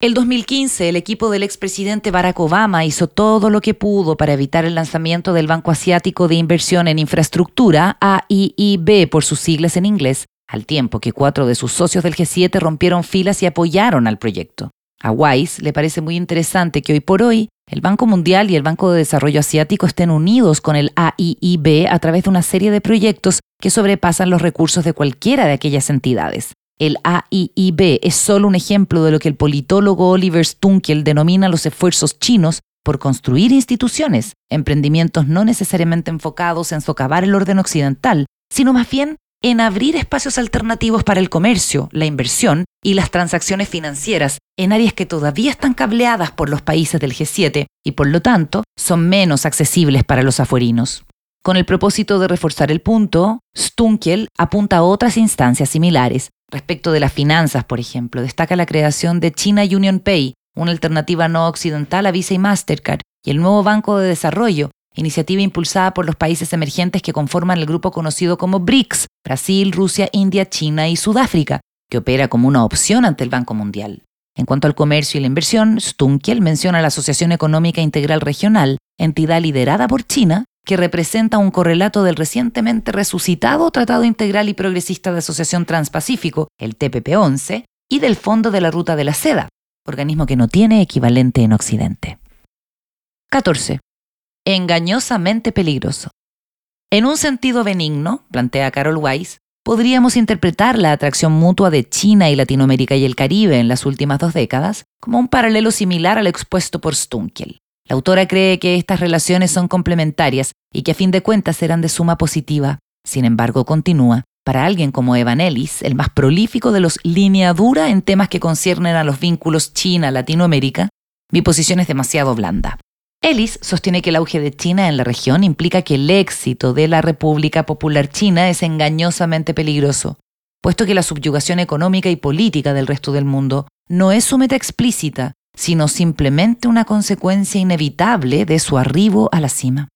Speaker 1: El 2015, el equipo del expresidente Barack Obama hizo todo lo que pudo para evitar el lanzamiento del Banco Asiático de Inversión en Infraestructura, AIIB por sus siglas en inglés, al tiempo que cuatro de sus socios del G7 rompieron filas y apoyaron al proyecto. A Wise le parece muy interesante que hoy por hoy el Banco Mundial y el Banco de Desarrollo Asiático estén unidos con el AIIB a través de una serie de proyectos que sobrepasan los recursos de cualquiera de aquellas entidades. El AIIB es solo un ejemplo de lo que el politólogo Oliver Stunkel denomina los esfuerzos chinos por construir instituciones, emprendimientos no necesariamente enfocados en socavar el orden occidental, sino más bien en abrir espacios alternativos para el comercio, la inversión y las transacciones financieras en áreas que todavía están cableadas por los países del G7 y por lo tanto son menos accesibles para los afuerinos. Con el propósito de reforzar el punto, Stunkel apunta a otras instancias similares. Respecto de las finanzas, por ejemplo, destaca la creación de China Union Pay, una alternativa no occidental a Visa y Mastercard, y el nuevo Banco de Desarrollo, iniciativa impulsada por los países emergentes que conforman el grupo conocido como BRICS, Brasil, Rusia, India, China y Sudáfrica, que opera como una opción ante el Banco Mundial. En cuanto al comercio y la inversión, Stunkel menciona la Asociación Económica Integral Regional, entidad liderada por China, que representa un correlato del recientemente resucitado Tratado Integral y Progresista de Asociación Transpacífico, el TPP-11, y del Fondo de la Ruta de la Seda, organismo que no tiene equivalente en Occidente. 14 engañosamente peligroso. En un sentido benigno, plantea Carol Weiss, podríamos interpretar la atracción mutua de China y Latinoamérica y el Caribe en las últimas dos décadas como un paralelo similar al expuesto por Stunkel. La autora cree que estas relaciones son complementarias y que a fin de cuentas serán de suma positiva. Sin embargo, continúa, para alguien como Evan Ellis, el más prolífico de los línea dura en temas que conciernen a los vínculos China-Latinoamérica, mi posición es demasiado blanda. Ellis sostiene que el auge de China en la región implica que el éxito de la República Popular China es engañosamente peligroso, puesto que la subyugación económica y política del resto del mundo no es su meta explícita, sino simplemente una consecuencia inevitable de su arribo a la cima.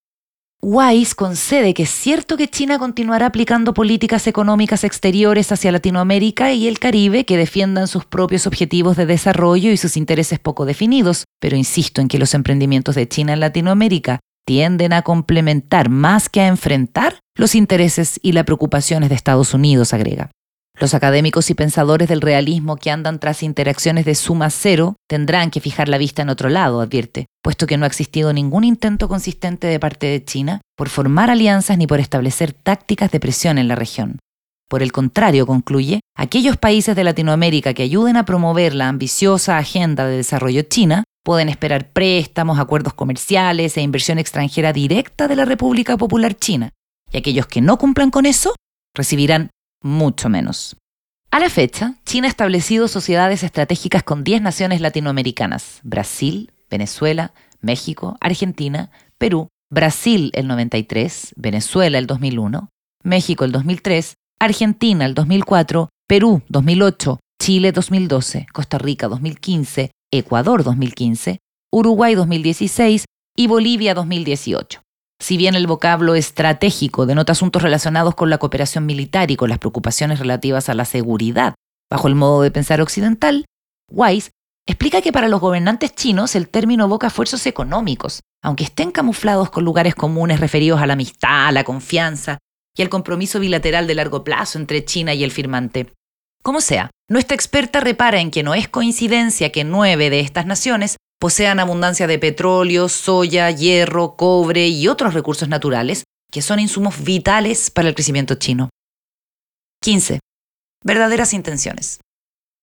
Speaker 1: Wise concede que es cierto que China continuará aplicando políticas económicas exteriores hacia Latinoamérica y el Caribe que defiendan sus propios objetivos de desarrollo y sus intereses poco definidos, pero insisto en que los emprendimientos de China en Latinoamérica tienden a complementar más que a enfrentar los intereses y las preocupaciones de Estados Unidos, agrega. Los académicos y pensadores del realismo que andan tras interacciones de suma cero tendrán que fijar la vista en otro lado, advierte, puesto que no ha existido ningún intento consistente de parte de China por formar alianzas ni por establecer tácticas de presión en la región. Por el contrario, concluye, aquellos países de Latinoamérica que ayuden a promover la ambiciosa agenda de desarrollo china pueden esperar préstamos, acuerdos comerciales e inversión extranjera directa de la República Popular China, y aquellos que no cumplan con eso recibirán mucho menos. A la fecha, China ha establecido sociedades estratégicas con 10 naciones latinoamericanas, Brasil, Venezuela, México, Argentina, Perú, Brasil el 93, Venezuela el 2001, México el 2003, Argentina el 2004, Perú 2008, Chile 2012, Costa Rica 2015, Ecuador 2015, Uruguay 2016 y Bolivia 2018. Si bien el vocablo estratégico denota asuntos relacionados con la cooperación militar y con las preocupaciones relativas a la seguridad, bajo el modo de pensar occidental, Weiss explica que para los gobernantes chinos el término evoca esfuerzos económicos, aunque estén camuflados con lugares comunes referidos a la amistad, la confianza y el compromiso bilateral de largo plazo entre China y el firmante. Como sea, nuestra experta repara en que no es coincidencia que nueve de estas naciones posean abundancia de petróleo, soya, hierro, cobre y otros recursos naturales que son insumos vitales para el crecimiento chino. 15. Verdaderas intenciones.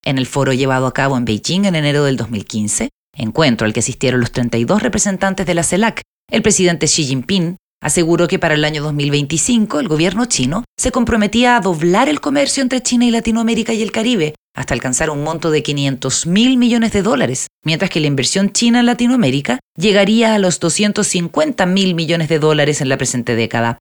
Speaker 1: En el foro llevado a cabo en Beijing en enero del 2015, encuentro al que asistieron los 32 representantes de la CELAC, el presidente Xi Jinping aseguró que para el año 2025 el gobierno chino se comprometía a doblar el comercio entre China y Latinoamérica y el Caribe hasta alcanzar un monto de 500 mil millones de dólares, mientras que la inversión china en Latinoamérica llegaría a los 250 mil millones de dólares en la presente década.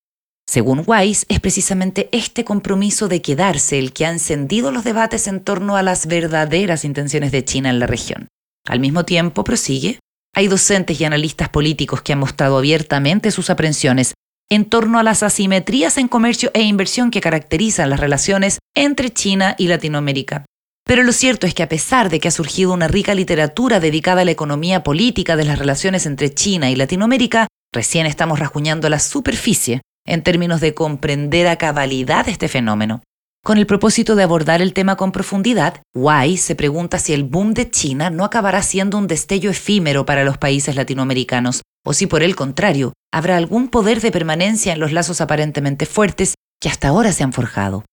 Speaker 1: Según Weiss, es precisamente este compromiso de quedarse el que ha encendido los debates en torno a las verdaderas intenciones de China en la región. Al mismo tiempo, prosigue, hay docentes y analistas políticos que han mostrado abiertamente sus aprensiones en torno a las asimetrías en comercio e inversión que caracterizan las relaciones entre China y Latinoamérica. Pero lo cierto es que a pesar de que ha surgido una rica literatura dedicada a la economía política de las relaciones entre China y Latinoamérica, recién estamos rasguñando la superficie en términos de comprender a cabalidad este fenómeno. Con el propósito de abordar el tema con profundidad, Wai se pregunta si el boom de China no acabará siendo un destello efímero para los países latinoamericanos, o si por el contrario, habrá algún poder de permanencia en los lazos aparentemente fuertes que hasta ahora se han forjado.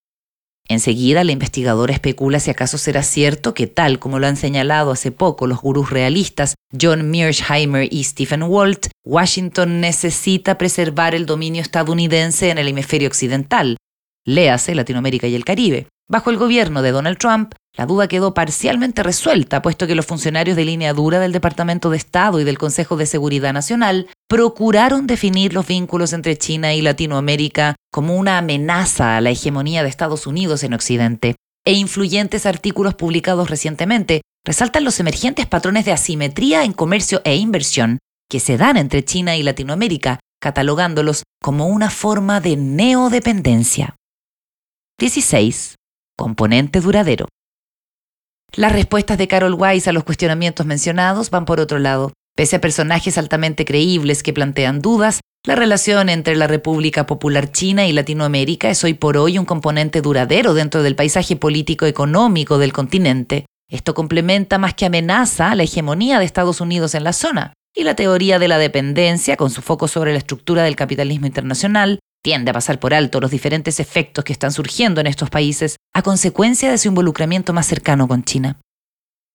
Speaker 1: Enseguida, la investigadora especula si acaso será cierto que, tal como lo han señalado hace poco los gurús realistas John Mearsheimer y Stephen Walt, Washington necesita preservar el dominio estadounidense en el hemisferio occidental, léase Latinoamérica y el Caribe. Bajo el gobierno de Donald Trump, la duda quedó parcialmente resuelta, puesto que los funcionarios de línea dura del Departamento de Estado y del Consejo de Seguridad Nacional procuraron definir los vínculos entre China y Latinoamérica como una amenaza a la hegemonía de Estados Unidos en Occidente. E influyentes artículos publicados recientemente resaltan los emergentes patrones de asimetría en comercio e inversión que se dan entre China y Latinoamérica, catalogándolos como una forma de neodependencia. 16. Componente duradero. Las respuestas de Carol Weiss a los cuestionamientos mencionados van por otro lado. Pese a personajes altamente creíbles que plantean dudas, la relación entre la República Popular China y Latinoamérica es hoy por hoy un componente duradero dentro del paisaje político-económico del continente. Esto complementa más que amenaza la hegemonía de Estados Unidos en la zona. Y la teoría de la dependencia, con su foco sobre la estructura del capitalismo internacional, tiende a pasar por alto los diferentes efectos que están surgiendo en estos países a consecuencia de su involucramiento más cercano con China.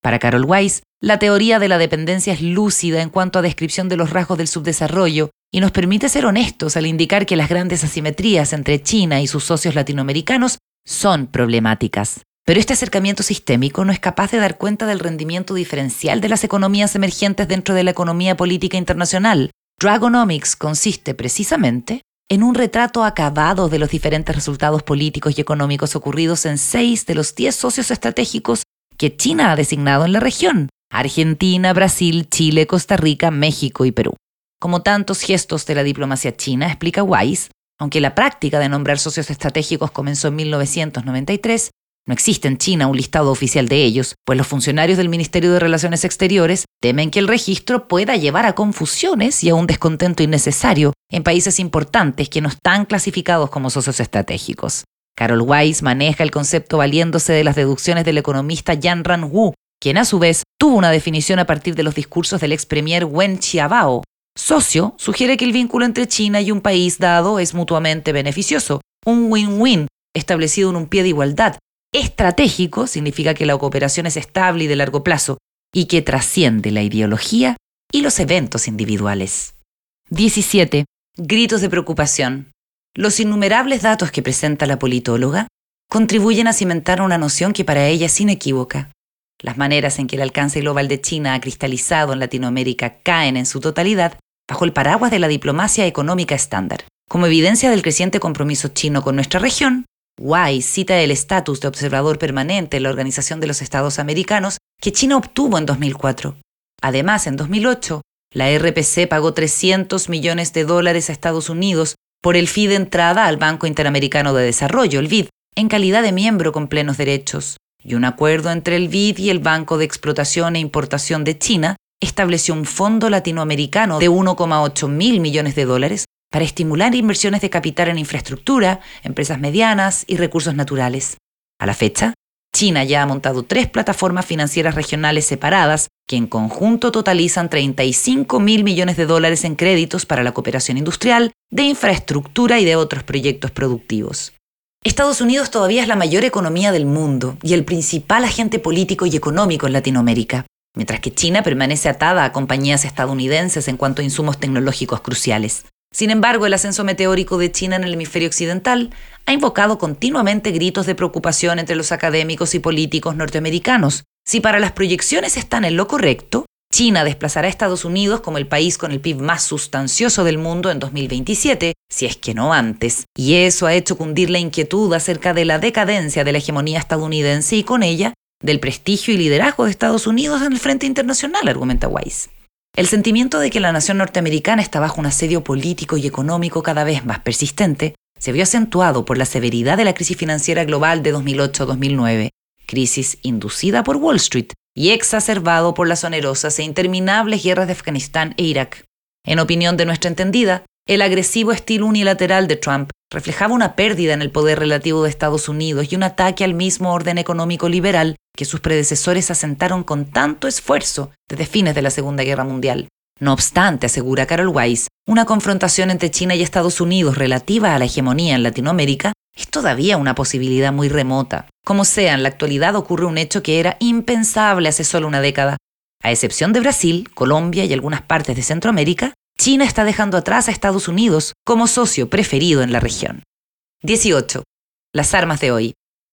Speaker 1: Para Carol Weiss, la teoría de la dependencia es lúcida en cuanto a descripción de los rasgos del subdesarrollo y nos permite ser honestos al indicar que las grandes asimetrías entre China y sus socios latinoamericanos son problemáticas. Pero este acercamiento sistémico no es capaz de dar cuenta del rendimiento diferencial de las economías emergentes dentro de la economía política internacional. Dragonomics consiste precisamente en un retrato acabado de los diferentes resultados políticos y económicos ocurridos en seis de los diez socios estratégicos que China ha designado en la región, Argentina, Brasil, Chile, Costa Rica, México y Perú. Como tantos gestos de la diplomacia china, explica Weiss, aunque la práctica de nombrar socios estratégicos comenzó en 1993, no existe en China un listado oficial de ellos, pues los funcionarios del Ministerio de Relaciones Exteriores temen que el registro pueda llevar a confusiones y a un descontento innecesario en países importantes que no están clasificados como socios estratégicos. Carol Weiss maneja el concepto valiéndose de las deducciones del economista Yan Ran-Wu, quien a su vez tuvo una definición a partir de los discursos del ex premier Wen Qiabao. Socio sugiere que el vínculo entre China y un país dado es mutuamente beneficioso, un win-win establecido en un pie de igualdad, Estratégico significa que la cooperación es estable y de largo plazo y que trasciende la ideología y los eventos individuales. 17. Gritos de preocupación. Los innumerables datos que presenta la politóloga contribuyen a cimentar una noción que para ella es inequívoca. Las maneras en que el alcance global de China ha cristalizado en Latinoamérica caen en su totalidad bajo el paraguas de la diplomacia económica estándar. Como evidencia del creciente compromiso chino con nuestra región, Wise cita el estatus de observador permanente en la Organización de los Estados Americanos que China obtuvo en 2004. Además, en 2008, la RPC pagó 300 millones de dólares a Estados Unidos por el fee de entrada al Banco Interamericano de Desarrollo, el BID, en calidad de miembro con plenos derechos. Y un acuerdo entre el BID y el Banco de Explotación e Importación de China estableció un fondo latinoamericano de 1,8 mil millones de dólares para estimular inversiones de capital en infraestructura, empresas medianas y recursos naturales. A la fecha, China ya ha montado tres plataformas financieras regionales separadas que en conjunto totalizan 35 mil millones de dólares en créditos para la cooperación industrial, de infraestructura y de otros proyectos productivos. Estados Unidos todavía es la mayor economía del mundo y el principal agente político y económico en Latinoamérica, mientras que China permanece atada a compañías estadounidenses en cuanto a insumos tecnológicos cruciales. Sin embargo, el ascenso meteórico de China en el hemisferio occidental ha invocado continuamente gritos de preocupación entre los académicos y políticos norteamericanos. Si para las proyecciones están en lo correcto, China desplazará a Estados Unidos como el país con el PIB más sustancioso del mundo en 2027, si es que no antes, y eso ha hecho cundir la inquietud acerca de la decadencia de la hegemonía estadounidense y con ella del prestigio y liderazgo de Estados Unidos en el frente internacional, argumenta Weiss. El sentimiento de que la nación norteamericana está bajo un asedio político y económico cada vez más persistente se vio acentuado por la severidad de la crisis financiera global de 2008-2009, crisis inducida por Wall Street y exacerbado por las onerosas e interminables guerras de Afganistán e Irak. En opinión de nuestra entendida, el agresivo estilo unilateral de Trump reflejaba una pérdida en el poder relativo de Estados Unidos y un ataque al mismo orden económico liberal que sus predecesores asentaron con tanto esfuerzo desde fines de la Segunda Guerra Mundial. No obstante, asegura Carol Weiss, una confrontación entre China y Estados Unidos relativa a la hegemonía en Latinoamérica es todavía una posibilidad muy remota. Como sea, en la actualidad ocurre un hecho que era impensable hace solo una década. A excepción de Brasil, Colombia y algunas partes de Centroamérica, China está dejando atrás a Estados Unidos como socio preferido en la región. 18. Las armas de hoy.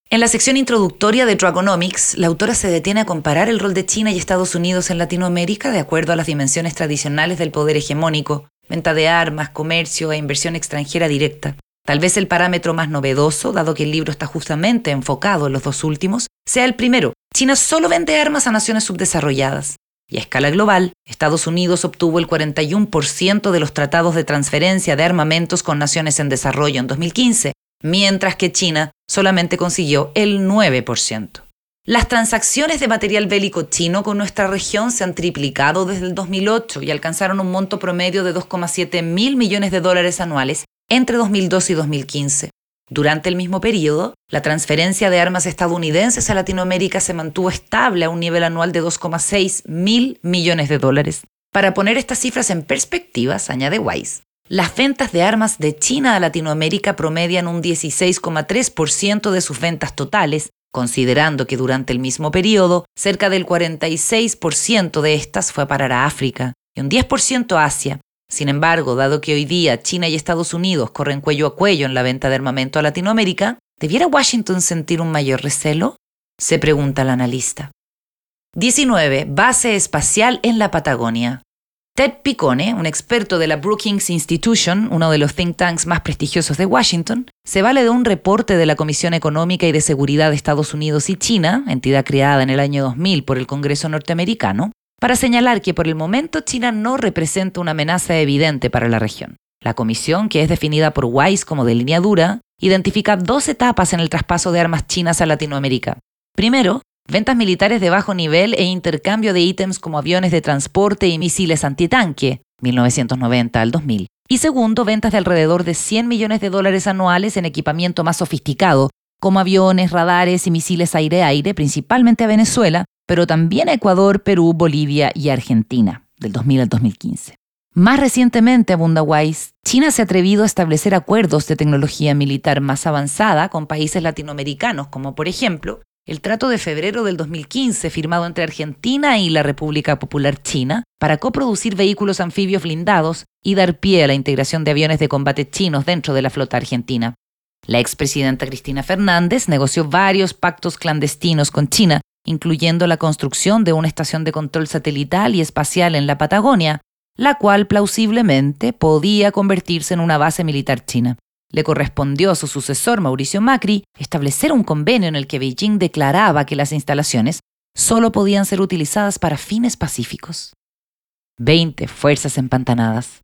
Speaker 1: En la sección introductoria de Dragonomics, la autora se detiene a comparar el rol de China y Estados Unidos en Latinoamérica de acuerdo a las dimensiones tradicionales del poder hegemónico, venta de armas, comercio e inversión extranjera directa. Tal vez el parámetro más novedoso, dado que el libro está justamente enfocado en los dos últimos, sea el primero. China solo vende armas a naciones subdesarrolladas. Y a escala global, Estados Unidos obtuvo el 41% de los tratados de transferencia de armamentos con naciones en desarrollo en 2015, mientras que China solamente consiguió el 9%. Las transacciones de material bélico chino con nuestra región se han triplicado desde el 2008 y alcanzaron un monto promedio de 2,7 mil millones de dólares anuales entre 2012 y 2015. Durante el mismo periodo, la transferencia de armas estadounidenses a Latinoamérica se mantuvo estable a un nivel anual de 2,6 mil millones de dólares. Para poner estas cifras en perspectivas, añade Wise, las ventas de armas de China a Latinoamérica promedian un 16,3% de sus ventas totales, considerando que durante el mismo periodo cerca del 46% de estas fue a parar a África y un 10% a Asia. Sin embargo, dado que hoy día China y Estados Unidos corren cuello a cuello en la venta de armamento a Latinoamérica, ¿debiera Washington sentir un mayor recelo? Se pregunta el analista. 19. Base espacial en la Patagonia. Ted Picone, un experto de la Brookings Institution, uno de los think tanks más prestigiosos de Washington, se vale de un reporte de la Comisión Económica y de Seguridad de Estados Unidos y China, entidad creada en el año 2000 por el Congreso norteamericano, para señalar que por el momento China no representa una amenaza evidente para la región. La comisión, que es definida por Wise como de línea dura, identifica dos etapas en el traspaso de armas chinas a Latinoamérica. Primero, ventas militares de bajo nivel e intercambio de ítems como aviones de transporte y misiles antitanque, 1990 al 2000. Y segundo, ventas de alrededor de 100 millones de dólares anuales en equipamiento más sofisticado, como aviones, radares y misiles aire-aire, principalmente a Venezuela, pero también a Ecuador, Perú, Bolivia y Argentina, del 2000 al 2015. Más recientemente, abunda Wise, China se ha atrevido a establecer acuerdos de tecnología militar más avanzada con países latinoamericanos, como por ejemplo el trato de febrero del 2015 firmado entre Argentina y la República Popular China para coproducir vehículos anfibios blindados y dar pie a la integración de aviones de combate chinos dentro de la flota argentina. La expresidenta Cristina Fernández negoció varios pactos clandestinos con China, incluyendo la construcción de una estación de control satelital y espacial en la Patagonia, la cual plausiblemente podía convertirse en una base militar china. Le correspondió a su sucesor, Mauricio Macri, establecer un convenio en el que Beijing declaraba que las instalaciones solo podían ser utilizadas para fines pacíficos. 20 fuerzas empantanadas.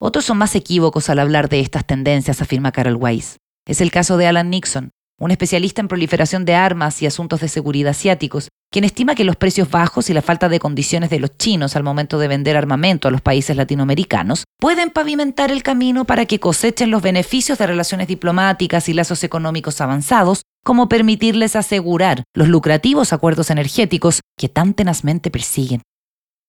Speaker 1: Otros son más equívocos al hablar de estas tendencias, afirma Carol Weiss. Es el caso de Alan Nixon, un especialista en proliferación de armas y asuntos de seguridad asiáticos, quien estima que los precios bajos y la falta de condiciones de los chinos al momento de vender armamento a los países latinoamericanos pueden pavimentar el camino para que cosechen los beneficios de relaciones diplomáticas y lazos económicos avanzados, como permitirles asegurar los lucrativos acuerdos energéticos que tan tenazmente persiguen.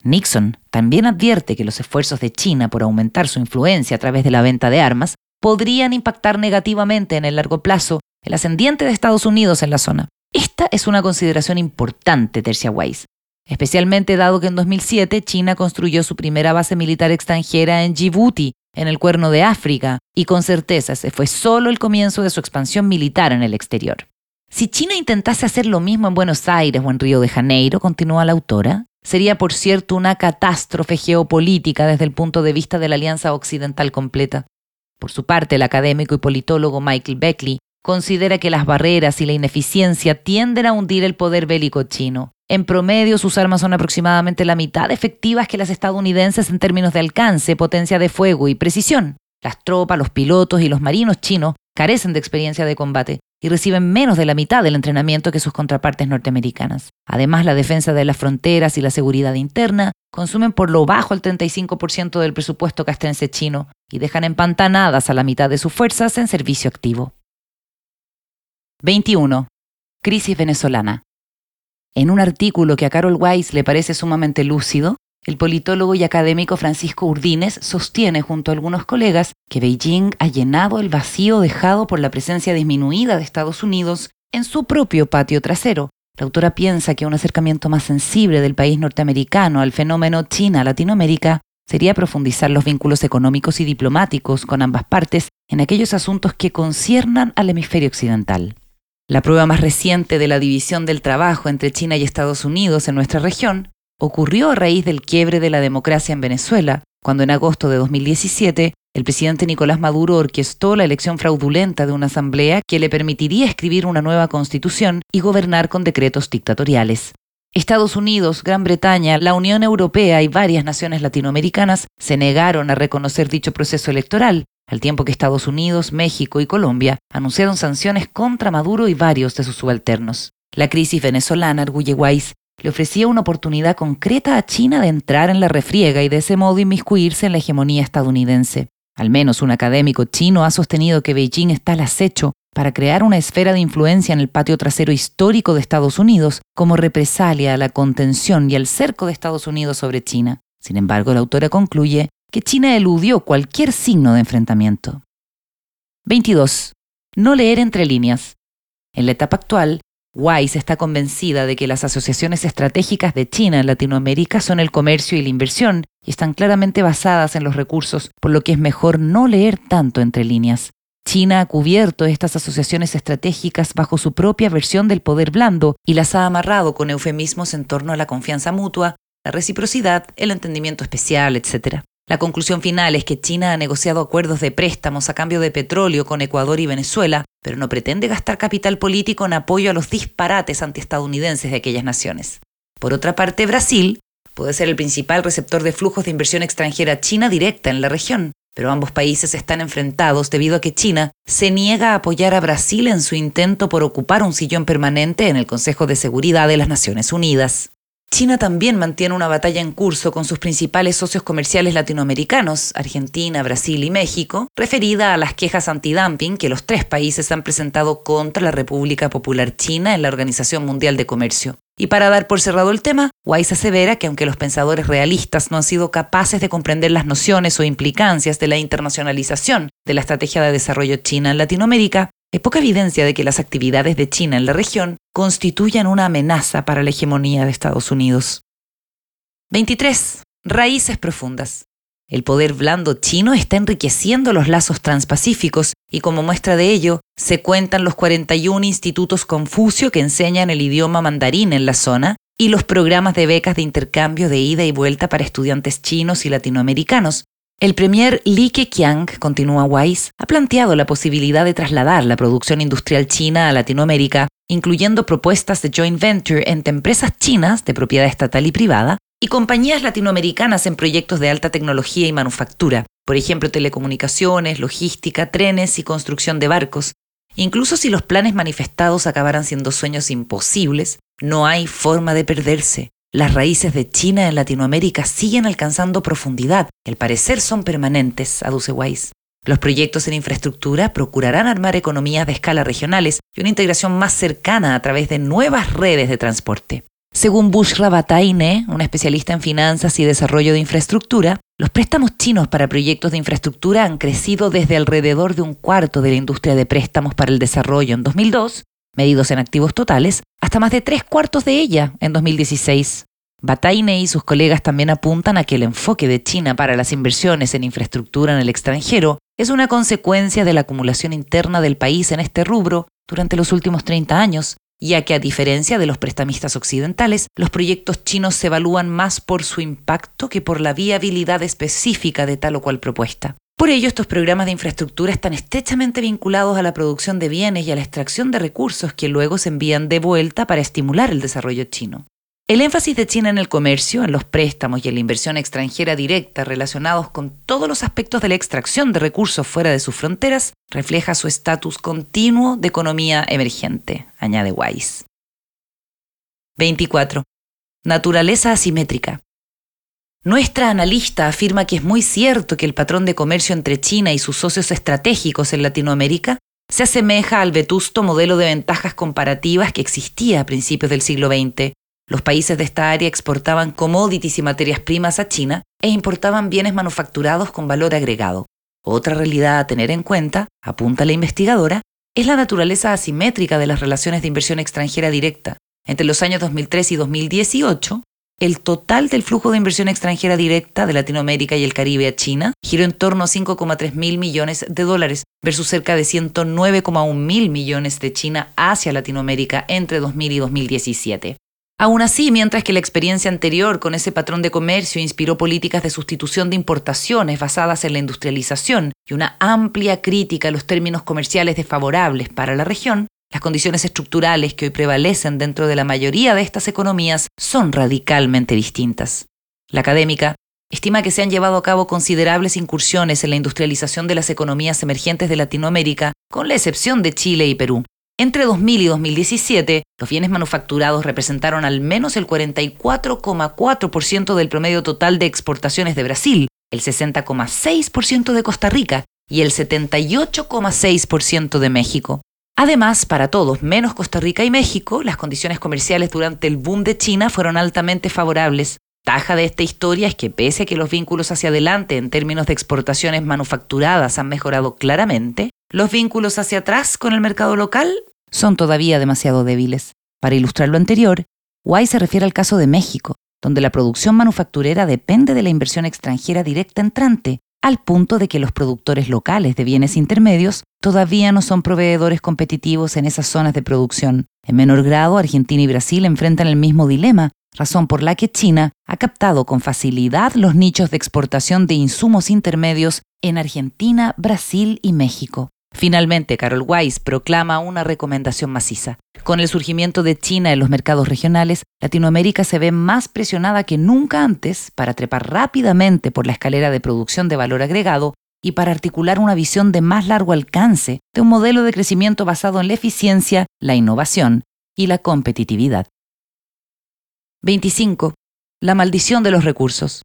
Speaker 1: Nixon también advierte que los esfuerzos de China por aumentar su influencia a través de la venta de armas podrían impactar negativamente en el largo plazo el ascendiente de Estados Unidos en la zona. Esta es una consideración importante, Tercia Weiss, especialmente dado que en 2007 China construyó su primera base militar extranjera en Djibouti, en el cuerno de África, y con certeza ese fue solo el comienzo de su expansión militar en el exterior. Si China intentase hacer lo mismo en Buenos Aires o en Río de Janeiro, continúa la autora, sería por cierto una catástrofe geopolítica desde el punto de vista de la Alianza Occidental completa. Por su parte, el académico y politólogo Michael Beckley considera que las barreras y la ineficiencia tienden a hundir el poder bélico chino. En promedio, sus armas son aproximadamente la mitad efectivas que las estadounidenses en términos de alcance, potencia de fuego y precisión. Las tropas, los pilotos y los marinos chinos carecen de experiencia de combate y reciben menos de la mitad del entrenamiento que sus contrapartes norteamericanas. Además, la defensa de las fronteras y la seguridad interna consumen por lo bajo el 35% del presupuesto castrense chino y dejan empantanadas a la mitad de sus fuerzas en servicio activo. 21. Crisis venezolana. En un artículo que a Carol Weiss le parece sumamente lúcido, el politólogo y académico Francisco Urdines sostiene junto a algunos colegas que Beijing ha llenado el vacío dejado por la presencia disminuida de Estados Unidos en su propio patio trasero. La autora piensa que un acercamiento más sensible del país norteamericano al fenómeno China-Latinoamérica sería profundizar los vínculos económicos y diplomáticos con ambas partes en aquellos asuntos que conciernan al hemisferio occidental. La prueba más reciente de la división del trabajo entre China y Estados Unidos en nuestra región ocurrió a raíz del quiebre de la democracia en Venezuela, cuando en agosto de 2017 el presidente Nicolás Maduro orquestó la elección fraudulenta de una asamblea que le permitiría escribir una nueva constitución y gobernar con decretos dictatoriales. Estados Unidos, Gran Bretaña, la Unión Europea y varias naciones latinoamericanas se negaron a reconocer dicho proceso electoral, al tiempo que Estados Unidos, México y Colombia anunciaron sanciones contra Maduro y varios de sus subalternos. La crisis venezolana, arguye Weiss, le ofrecía una oportunidad concreta a China de entrar en la refriega y de ese modo inmiscuirse en la hegemonía estadounidense. Al menos un académico chino ha sostenido que Beijing está al acecho para crear una esfera de influencia en el patio trasero histórico de Estados Unidos como represalia a la contención y al cerco de Estados Unidos sobre China. Sin embargo, la autora concluye que China eludió cualquier signo de enfrentamiento. 22. No leer entre líneas. En la etapa actual, Wise está convencida de que las asociaciones estratégicas de China en Latinoamérica son el comercio y la inversión y están claramente basadas en los recursos, por lo que es mejor no leer tanto entre líneas. China ha cubierto estas asociaciones estratégicas bajo su propia versión del poder blando y las ha amarrado con eufemismos en torno a la confianza mutua, la reciprocidad, el entendimiento especial, etc. La conclusión final es que China ha negociado acuerdos de préstamos a cambio de petróleo con Ecuador y Venezuela, pero no pretende gastar capital político en apoyo a los disparates antiestadounidenses de aquellas naciones. Por otra parte, Brasil puede ser el principal receptor de flujos de inversión extranjera china directa en la región, pero ambos países están enfrentados debido a que China se niega a apoyar a Brasil en su intento por ocupar un sillón permanente en el Consejo de Seguridad de las Naciones Unidas. China también mantiene una batalla en curso con sus principales socios comerciales latinoamericanos, Argentina, Brasil y México, referida a las quejas antidumping que los tres países han presentado contra la República Popular China en la Organización Mundial de Comercio. Y para dar por cerrado el tema, Weiss asevera que aunque los pensadores realistas no han sido capaces de comprender las nociones o implicancias de la internacionalización de la estrategia de desarrollo china en Latinoamérica, hay poca evidencia de que las actividades de China en la región constituyan una amenaza para la hegemonía de Estados Unidos. 23. Raíces profundas. El poder blando chino está enriqueciendo los lazos transpacíficos y como muestra de ello se cuentan los 41 institutos Confucio que enseñan el idioma mandarín en la zona y los programas de becas de intercambio de ida y vuelta para estudiantes chinos y latinoamericanos. El premier Li Keqiang, continúa Weiss, ha planteado la posibilidad de trasladar la producción industrial china a Latinoamérica, incluyendo propuestas de joint venture entre empresas chinas de propiedad estatal y privada y compañías latinoamericanas en proyectos de alta tecnología y manufactura, por ejemplo telecomunicaciones, logística, trenes y construcción de barcos. Incluso si los planes manifestados acabaran siendo sueños imposibles, no hay forma de perderse. Las raíces de China en Latinoamérica siguen alcanzando profundidad. Al parecer son permanentes, aduce Weiss. Los proyectos en infraestructura procurarán armar economías de escala regionales y una integración más cercana a través de nuevas redes de transporte. Según Bushra Bataine, una especialista en finanzas y desarrollo de infraestructura, los préstamos chinos para proyectos de infraestructura han crecido desde alrededor de un cuarto de la industria de préstamos para el desarrollo en 2002, medidos en activos totales, hasta más de tres cuartos de ella en 2016. Bataine y sus colegas también apuntan a que el enfoque de China para las inversiones en infraestructura en el extranjero es una consecuencia de la acumulación interna del país en este rubro durante los últimos 30 años, ya que a diferencia de los prestamistas occidentales, los proyectos chinos se evalúan más por su impacto que por la viabilidad específica de tal o cual propuesta. Por ello, estos programas de infraestructura están estrechamente vinculados a la producción de bienes y a la extracción de recursos que luego se envían de vuelta para estimular el desarrollo chino. El énfasis de China en el comercio, en los préstamos y en la inversión extranjera directa relacionados con todos los aspectos de la extracción de recursos fuera de sus fronteras refleja su estatus continuo de economía emergente, añade Weiss. 24. Naturaleza asimétrica. Nuestra analista afirma que es muy cierto que el patrón de comercio entre China y sus socios estratégicos en Latinoamérica se asemeja al vetusto modelo de ventajas comparativas que existía a principios del siglo XX, Los países de esta área exportaban commodities y materias primas a China e importaban bienes manufacturados con valor agregado. Otra realidad a tener en cuenta, apunta la investigadora, es la naturaleza asimétrica de las relaciones de inversión extranjera directa. Entre los años 2003 y 2018, el total del flujo de inversión extranjera directa de Latinoamérica y el Caribe a China giró en torno a 5,3 mil millones de dólares versus cerca de 109,1 mil millones de China hacia Latinoamérica entre 2000 y 2017. Aún así, mientras que la experiencia anterior con ese patrón de comercio inspiró políticas de sustitución de importaciones basadas en la industrialización y una amplia crítica a los términos comerciales desfavorables para la región, las condiciones estructurales que hoy prevalecen dentro de la mayoría de estas economías son radicalmente distintas. La académica estima que se han llevado a cabo considerables incursiones en la industrialización de las economías emergentes de Latinoamérica, con la excepción de Chile y Perú, entre 2000 y 2017, los bienes manufacturados representaron al menos el 44,4% del promedio total de exportaciones de Brasil, el 60,6% de Costa Rica y el 78,6% de México. Además, para todos, menos Costa Rica y México, las condiciones comerciales durante el boom de China fueron altamente favorables. Taja de esta historia es que pese a que los vínculos hacia adelante en términos de exportaciones manufacturadas han mejorado claramente, los vínculos hacia atrás con el mercado local son todavía demasiado débiles. Para ilustrar lo anterior, Guay se refiere al caso de México, donde la producción manufacturera depende de la inversión extranjera directa entrante, al punto de que los productores locales de bienes intermedios todavía no son proveedores competitivos en esas zonas de producción. En menor grado, Argentina y Brasil enfrentan el mismo dilema, razón por la que China ha captado con facilidad los nichos de exportación de insumos intermedios en Argentina, Brasil y México. Finalmente, Carol Weiss proclama una recomendación maciza. Con el surgimiento de China en los mercados regionales, Latinoamérica se ve más presionada que nunca antes para trepar rápidamente por la escalera de producción de valor agregado y para articular una visión de más largo alcance de un modelo de crecimiento basado en la eficiencia, la innovación y la competitividad. 25. La maldición de los recursos.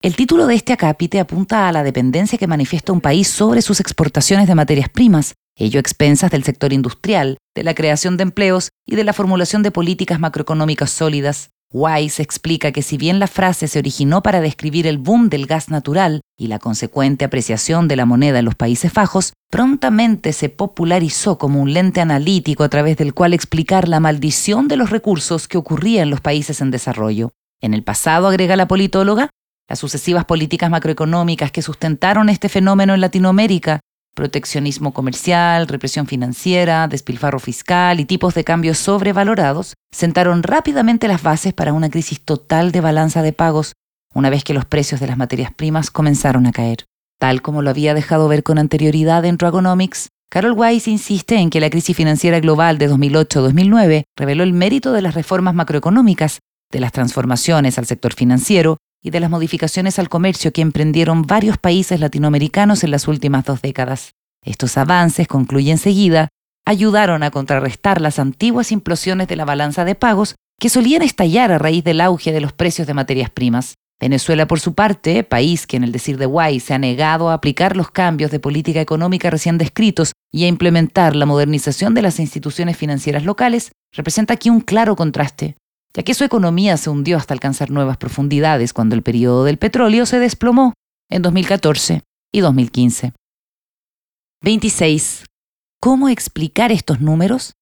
Speaker 1: El título de este acápite apunta a la dependencia que manifiesta un país sobre sus exportaciones de materias primas, ello expensas del sector industrial, de la creación de empleos y de la formulación de políticas macroeconómicas sólidas. Weiss explica que si bien la frase se originó para describir el boom del gas natural y la consecuente apreciación de la moneda en los Países Bajos, prontamente se popularizó como un lente analítico a través del cual explicar la maldición de los recursos que ocurría en los países en desarrollo. En el pasado, agrega la politóloga, las sucesivas políticas macroeconómicas que sustentaron este fenómeno en Latinoamérica, proteccionismo comercial, represión financiera, despilfarro fiscal y tipos de cambios sobrevalorados, sentaron rápidamente las bases para una crisis total de balanza de pagos, una vez que los precios de las materias primas comenzaron a caer. Tal como lo había dejado ver con anterioridad en Dragonomics, Carol Weiss insiste en que la crisis financiera global de 2008-2009 reveló el mérito de las reformas macroeconómicas, de las transformaciones al sector financiero y de las modificaciones al comercio que emprendieron varios países latinoamericanos en las últimas dos décadas. Estos avances, concluye enseguida, ayudaron a contrarrestar las antiguas implosiones de la balanza de pagos que solían estallar a raíz del auge de los precios de materias primas. Venezuela, por su parte, país que en el decir de Guay se ha negado a aplicar los cambios de política económica recién descritos y a implementar la modernización de las instituciones financieras locales, representa aquí un claro contraste ya que su economía se hundió hasta alcanzar nuevas profundidades cuando el periodo del petróleo se desplomó en 2014 y 2015. 26. ¿Cómo explicar estos números?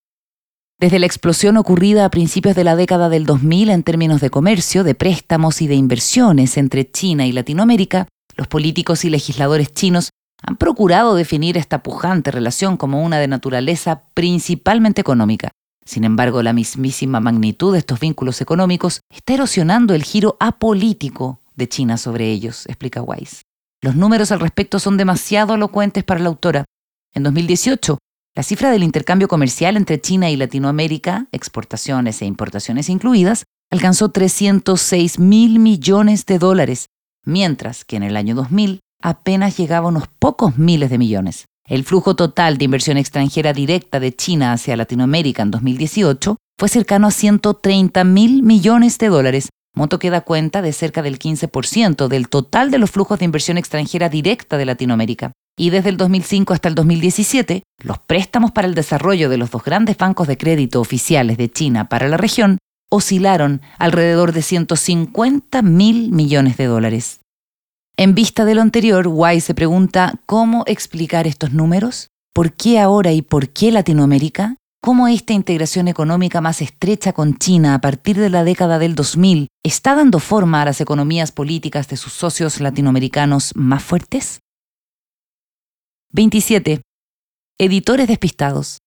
Speaker 1: Desde la explosión ocurrida a principios de la década del 2000 en términos de comercio, de préstamos y de inversiones entre China y Latinoamérica, los políticos y legisladores chinos han procurado definir esta pujante relación como una de naturaleza principalmente económica. Sin embargo, la mismísima magnitud de estos vínculos económicos está erosionando el giro apolítico de China sobre ellos, explica Weiss. Los números al respecto son demasiado elocuentes para la autora. En 2018, la cifra del intercambio comercial entre China y Latinoamérica, exportaciones e importaciones incluidas, alcanzó 306 mil millones de dólares, mientras que en el año 2000 apenas llegaba a unos pocos miles de millones. El flujo total de inversión extranjera directa de China hacia Latinoamérica en 2018 fue cercano a 130 mil millones de dólares, monto que da cuenta de cerca del 15% del total de los flujos de inversión extranjera directa de Latinoamérica. Y desde el 2005 hasta el 2017, los préstamos para el desarrollo de los dos grandes bancos de crédito oficiales de China para la región oscilaron alrededor de 150 mil millones de dólares. En vista de lo anterior, Wise se pregunta cómo explicar estos números, por qué ahora y por qué Latinoamérica, cómo esta integración económica más estrecha con China a partir de la década del 2000 está dando forma a las economías políticas de sus socios latinoamericanos más fuertes. 27. Editores despistados.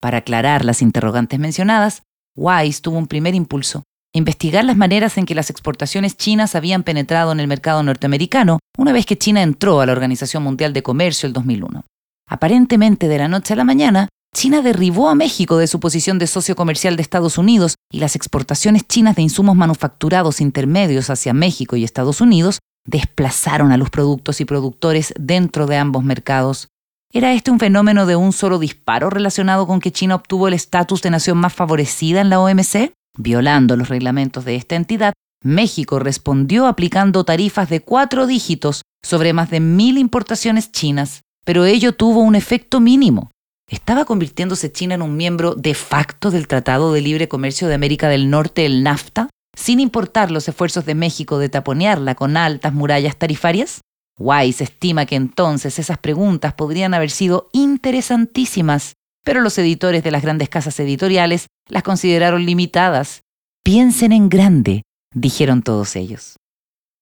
Speaker 1: Para aclarar las interrogantes mencionadas, Wise tuvo un primer impulso, investigar las maneras en que las exportaciones chinas habían penetrado en el mercado norteamericano una vez que China entró a la Organización Mundial de Comercio el 2001. Aparentemente de la noche a la mañana, China derribó a México de su posición de socio comercial de Estados Unidos y las exportaciones chinas de insumos manufacturados intermedios hacia México y Estados Unidos desplazaron a los productos y productores dentro de ambos mercados. ¿Era este un fenómeno de un solo disparo relacionado con que China obtuvo el estatus de nación más favorecida en la OMC? Violando los reglamentos de esta entidad, México respondió aplicando tarifas de cuatro dígitos sobre más de mil importaciones chinas, pero ello tuvo un efecto mínimo. ¿Estaba convirtiéndose China en un miembro de facto del Tratado de Libre Comercio de América del Norte, el NAFTA, sin importar los esfuerzos de México de taponearla con altas murallas tarifarias? Wise estima que entonces esas preguntas podrían haber sido interesantísimas, pero los editores de las grandes casas editoriales las consideraron limitadas. Piensen en grande, dijeron todos ellos.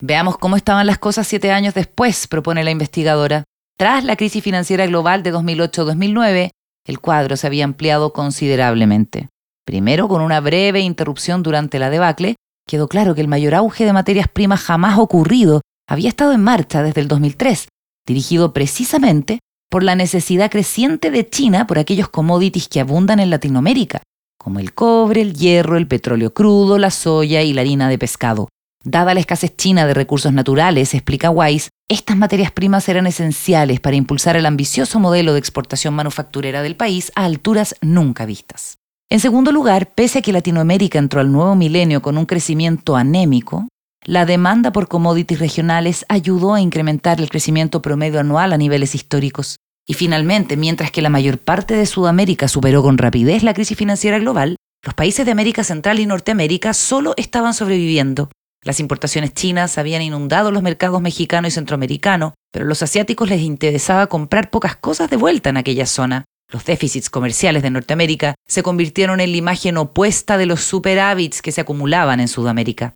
Speaker 1: Veamos cómo estaban las cosas siete años después, propone la investigadora. Tras la crisis financiera global de 2008-2009, el cuadro se había ampliado considerablemente. Primero, con una breve interrupción durante la debacle, quedó claro que el mayor auge de materias primas jamás ocurrido había estado en marcha desde el 2003, dirigido precisamente por la necesidad creciente de China por aquellos commodities que abundan en Latinoamérica, como el cobre, el hierro, el petróleo crudo, la soya y la harina de pescado. Dada la escasez china de recursos naturales, explica Wise, estas materias primas eran esenciales para impulsar el ambicioso modelo de exportación manufacturera del país a alturas nunca vistas. En segundo lugar, pese a que Latinoamérica entró al nuevo milenio con un crecimiento anémico, la demanda por commodities regionales ayudó a incrementar el crecimiento promedio anual a niveles históricos. Y finalmente, mientras que la mayor parte de Sudamérica superó con rapidez la crisis financiera global, los países de América Central y Norteamérica solo estaban sobreviviendo. Las importaciones chinas habían inundado los mercados mexicano y centroamericano, pero a los asiáticos les interesaba comprar pocas cosas de vuelta en aquella zona. Los déficits comerciales de Norteamérica se convirtieron en la imagen opuesta de los superávits que se acumulaban en Sudamérica.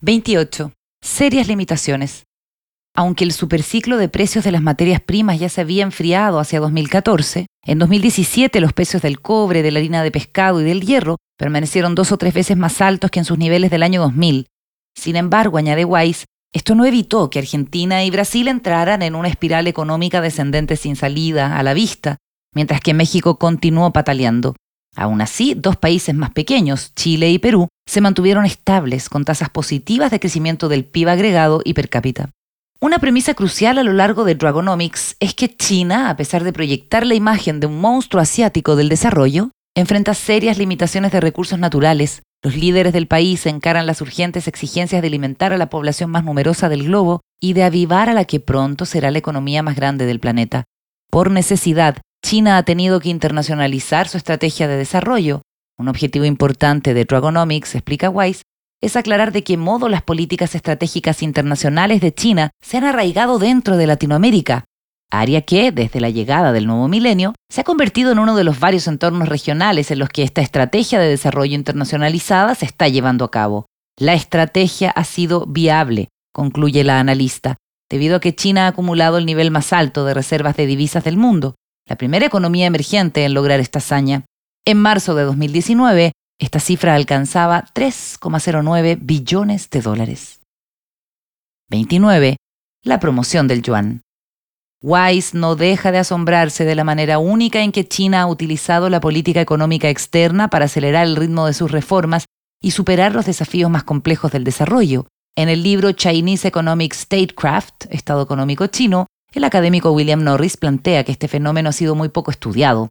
Speaker 1: 28. Serias limitaciones. Aunque el superciclo de precios de las materias primas ya se había enfriado hacia 2014, en 2017 los precios del cobre, de la harina de pescado y del hierro permanecieron dos o tres veces más altos que en sus niveles del año 2000. Sin embargo, añade Weiss, esto no evitó que Argentina y Brasil entraran en una espiral económica descendente sin salida a la vista, mientras que México continuó pataleando. Aún así, dos países más pequeños, Chile y Perú, se mantuvieron estables con tasas positivas de crecimiento del PIB agregado y per cápita. Una premisa crucial a lo largo de Dragonomics es que China, a pesar de proyectar la imagen de un monstruo asiático del desarrollo, enfrenta serias limitaciones de recursos naturales. Los líderes del país encaran las urgentes exigencias de alimentar a la población más numerosa del globo y de avivar a la que pronto será la economía más grande del planeta. Por necesidad, China ha tenido que internacionalizar su estrategia de desarrollo. Un objetivo importante de Dragonomics, explica Weiss, es aclarar de qué modo las políticas estratégicas internacionales de China se han arraigado dentro de Latinoamérica, área que, desde la llegada del nuevo milenio, se ha convertido en uno de los varios entornos regionales en los que esta estrategia de desarrollo internacionalizada se está llevando a cabo. La estrategia ha sido viable, concluye la analista, debido a que China ha acumulado el nivel más alto de reservas de divisas del mundo, la primera economía emergente en lograr esta hazaña. En marzo de 2019, esta cifra alcanzaba 3,09 billones de dólares. 29. La promoción del yuan. Wise no deja de asombrarse de la manera única en que China ha utilizado la política económica externa para acelerar el ritmo de sus reformas y superar los desafíos más complejos del desarrollo. En el libro Chinese Economic Statecraft, Estado Económico Chino, el académico William Norris plantea que este fenómeno ha sido muy poco estudiado,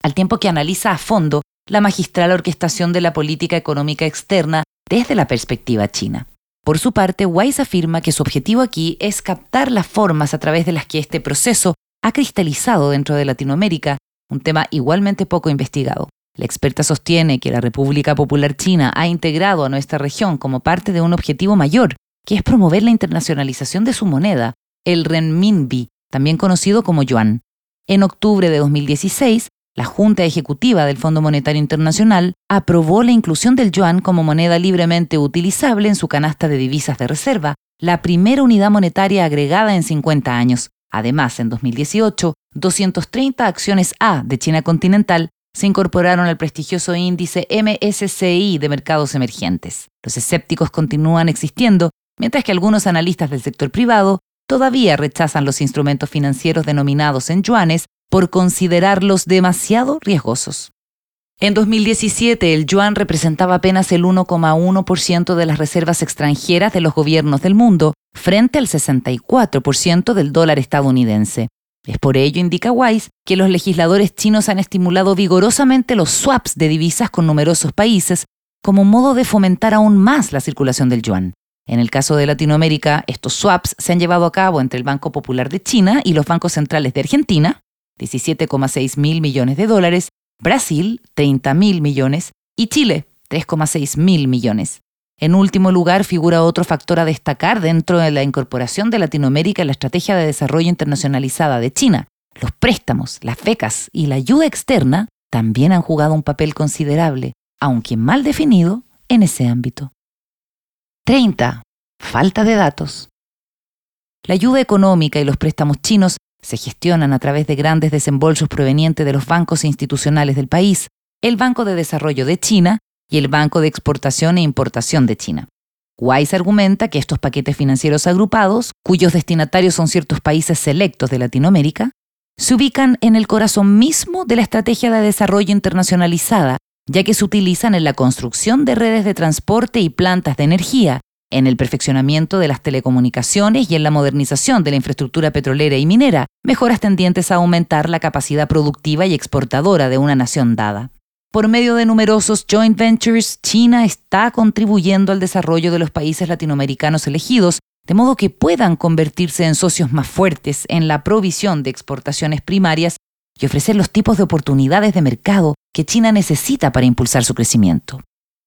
Speaker 1: al tiempo que analiza a fondo la magistral orquestación de la política económica externa desde la perspectiva china. Por su parte, Weiss afirma que su objetivo aquí es captar las formas a través de las que este proceso ha cristalizado dentro de Latinoamérica, un tema igualmente poco investigado. La experta sostiene que la República Popular China ha integrado a nuestra región como parte de un objetivo mayor, que es promover la internacionalización de su moneda, el renminbi, también conocido como yuan. En octubre de 2016, la Junta Ejecutiva del Fondo Monetario Internacional aprobó la inclusión del yuan como moneda libremente utilizable en su canasta de divisas de reserva, la primera unidad monetaria agregada en 50 años. Además, en 2018, 230 acciones A de China continental se incorporaron al prestigioso índice MSCI de mercados emergentes. Los escépticos continúan existiendo, mientras que algunos analistas del sector privado todavía rechazan los instrumentos financieros denominados en yuanes por considerarlos demasiado riesgosos. En 2017, el yuan representaba apenas el 1,1% de las reservas extranjeras de los gobiernos del mundo, frente al 64% del dólar estadounidense. Es por ello, indica Wise, que los legisladores chinos han estimulado vigorosamente los swaps de divisas con numerosos países como modo de fomentar aún más la circulación del yuan. En el caso de Latinoamérica, estos swaps se han llevado a cabo entre el Banco Popular de China y los bancos centrales de Argentina, 17,6 mil millones de dólares, Brasil, 30 mil millones, y Chile, 3,6 mil millones. En último lugar, figura otro factor a destacar dentro de la incorporación de Latinoamérica en la Estrategia de Desarrollo Internacionalizada de China. Los préstamos, las becas y la ayuda externa también han jugado un papel considerable, aunque mal definido, en ese ámbito. 30. Falta de datos. La ayuda económica y los préstamos chinos se gestionan a través de grandes desembolsos provenientes de los bancos institucionales del país, el Banco de Desarrollo de China y el Banco de Exportación e Importación de China. Wise argumenta que estos paquetes financieros agrupados, cuyos destinatarios son ciertos países selectos de Latinoamérica, se ubican en el corazón mismo de la estrategia de desarrollo internacionalizada, ya que se utilizan en la construcción de redes de transporte y plantas de energía, en el perfeccionamiento de las telecomunicaciones y en la modernización de la infraestructura petrolera y minera, mejoras tendientes a aumentar la capacidad productiva y exportadora de una nación dada. Por medio de numerosos joint ventures, China está contribuyendo al desarrollo de los países latinoamericanos elegidos, de modo que puedan convertirse en socios más fuertes en la provisión de exportaciones primarias y ofrecer los tipos de oportunidades de mercado que China necesita para impulsar su crecimiento.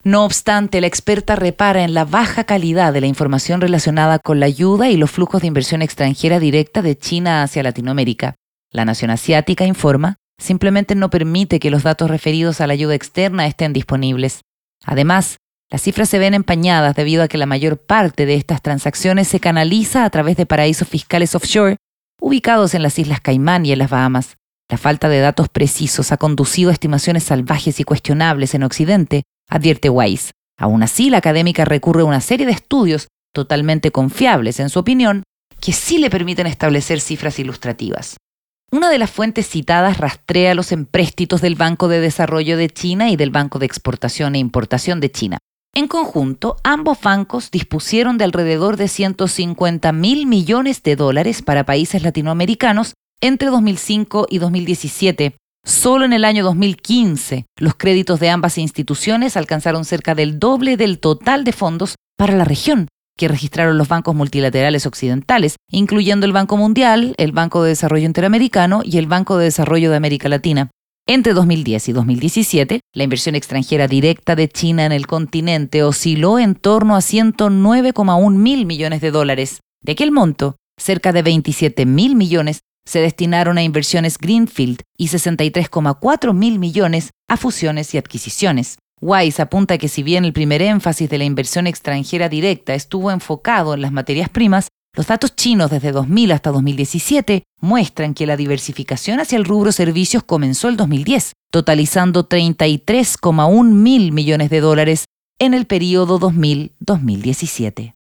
Speaker 1: No obstante, la experta repara en la baja calidad de la información relacionada con la ayuda y los flujos de inversión extranjera directa de China hacia Latinoamérica. La nación asiática informa simplemente no permite que los datos referidos a la ayuda externa estén disponibles. Además, las cifras se ven empañadas debido a que la mayor parte de estas transacciones se canaliza a través de paraísos fiscales offshore ubicados en las Islas Caimán y en las Bahamas. La falta de datos precisos ha conducido a estimaciones salvajes y cuestionables en Occidente, advierte Weiss. Aún así, la académica recurre a una serie de estudios totalmente confiables, en su opinión, que sí le permiten establecer cifras ilustrativas. Una de las fuentes citadas rastrea los empréstitos del Banco de Desarrollo de China y del Banco de Exportación e Importación de China. En conjunto, ambos bancos dispusieron de alrededor de 150 mil millones de dólares para países latinoamericanos entre 2005 y 2017. Solo en el año 2015, los créditos de ambas instituciones alcanzaron cerca del doble del total de fondos para la región, que registraron los bancos multilaterales occidentales, incluyendo el Banco Mundial, el Banco de Desarrollo Interamericano y el Banco de Desarrollo de América Latina. Entre 2010 y 2017, la inversión extranjera directa de China en el continente osciló en torno a 109,1 mil millones de dólares. De aquel monto, cerca de 27 mil millones se destinaron a inversiones Greenfield y 63,4 mil millones a fusiones y adquisiciones. Wise apunta que si bien el primer énfasis de la inversión extranjera directa estuvo enfocado en las materias primas, los datos chinos desde 2000 hasta 2017 muestran que la diversificación hacia el rubro servicios comenzó el 2010, totalizando 33,1 mil millones de dólares en el periodo 2000-2017.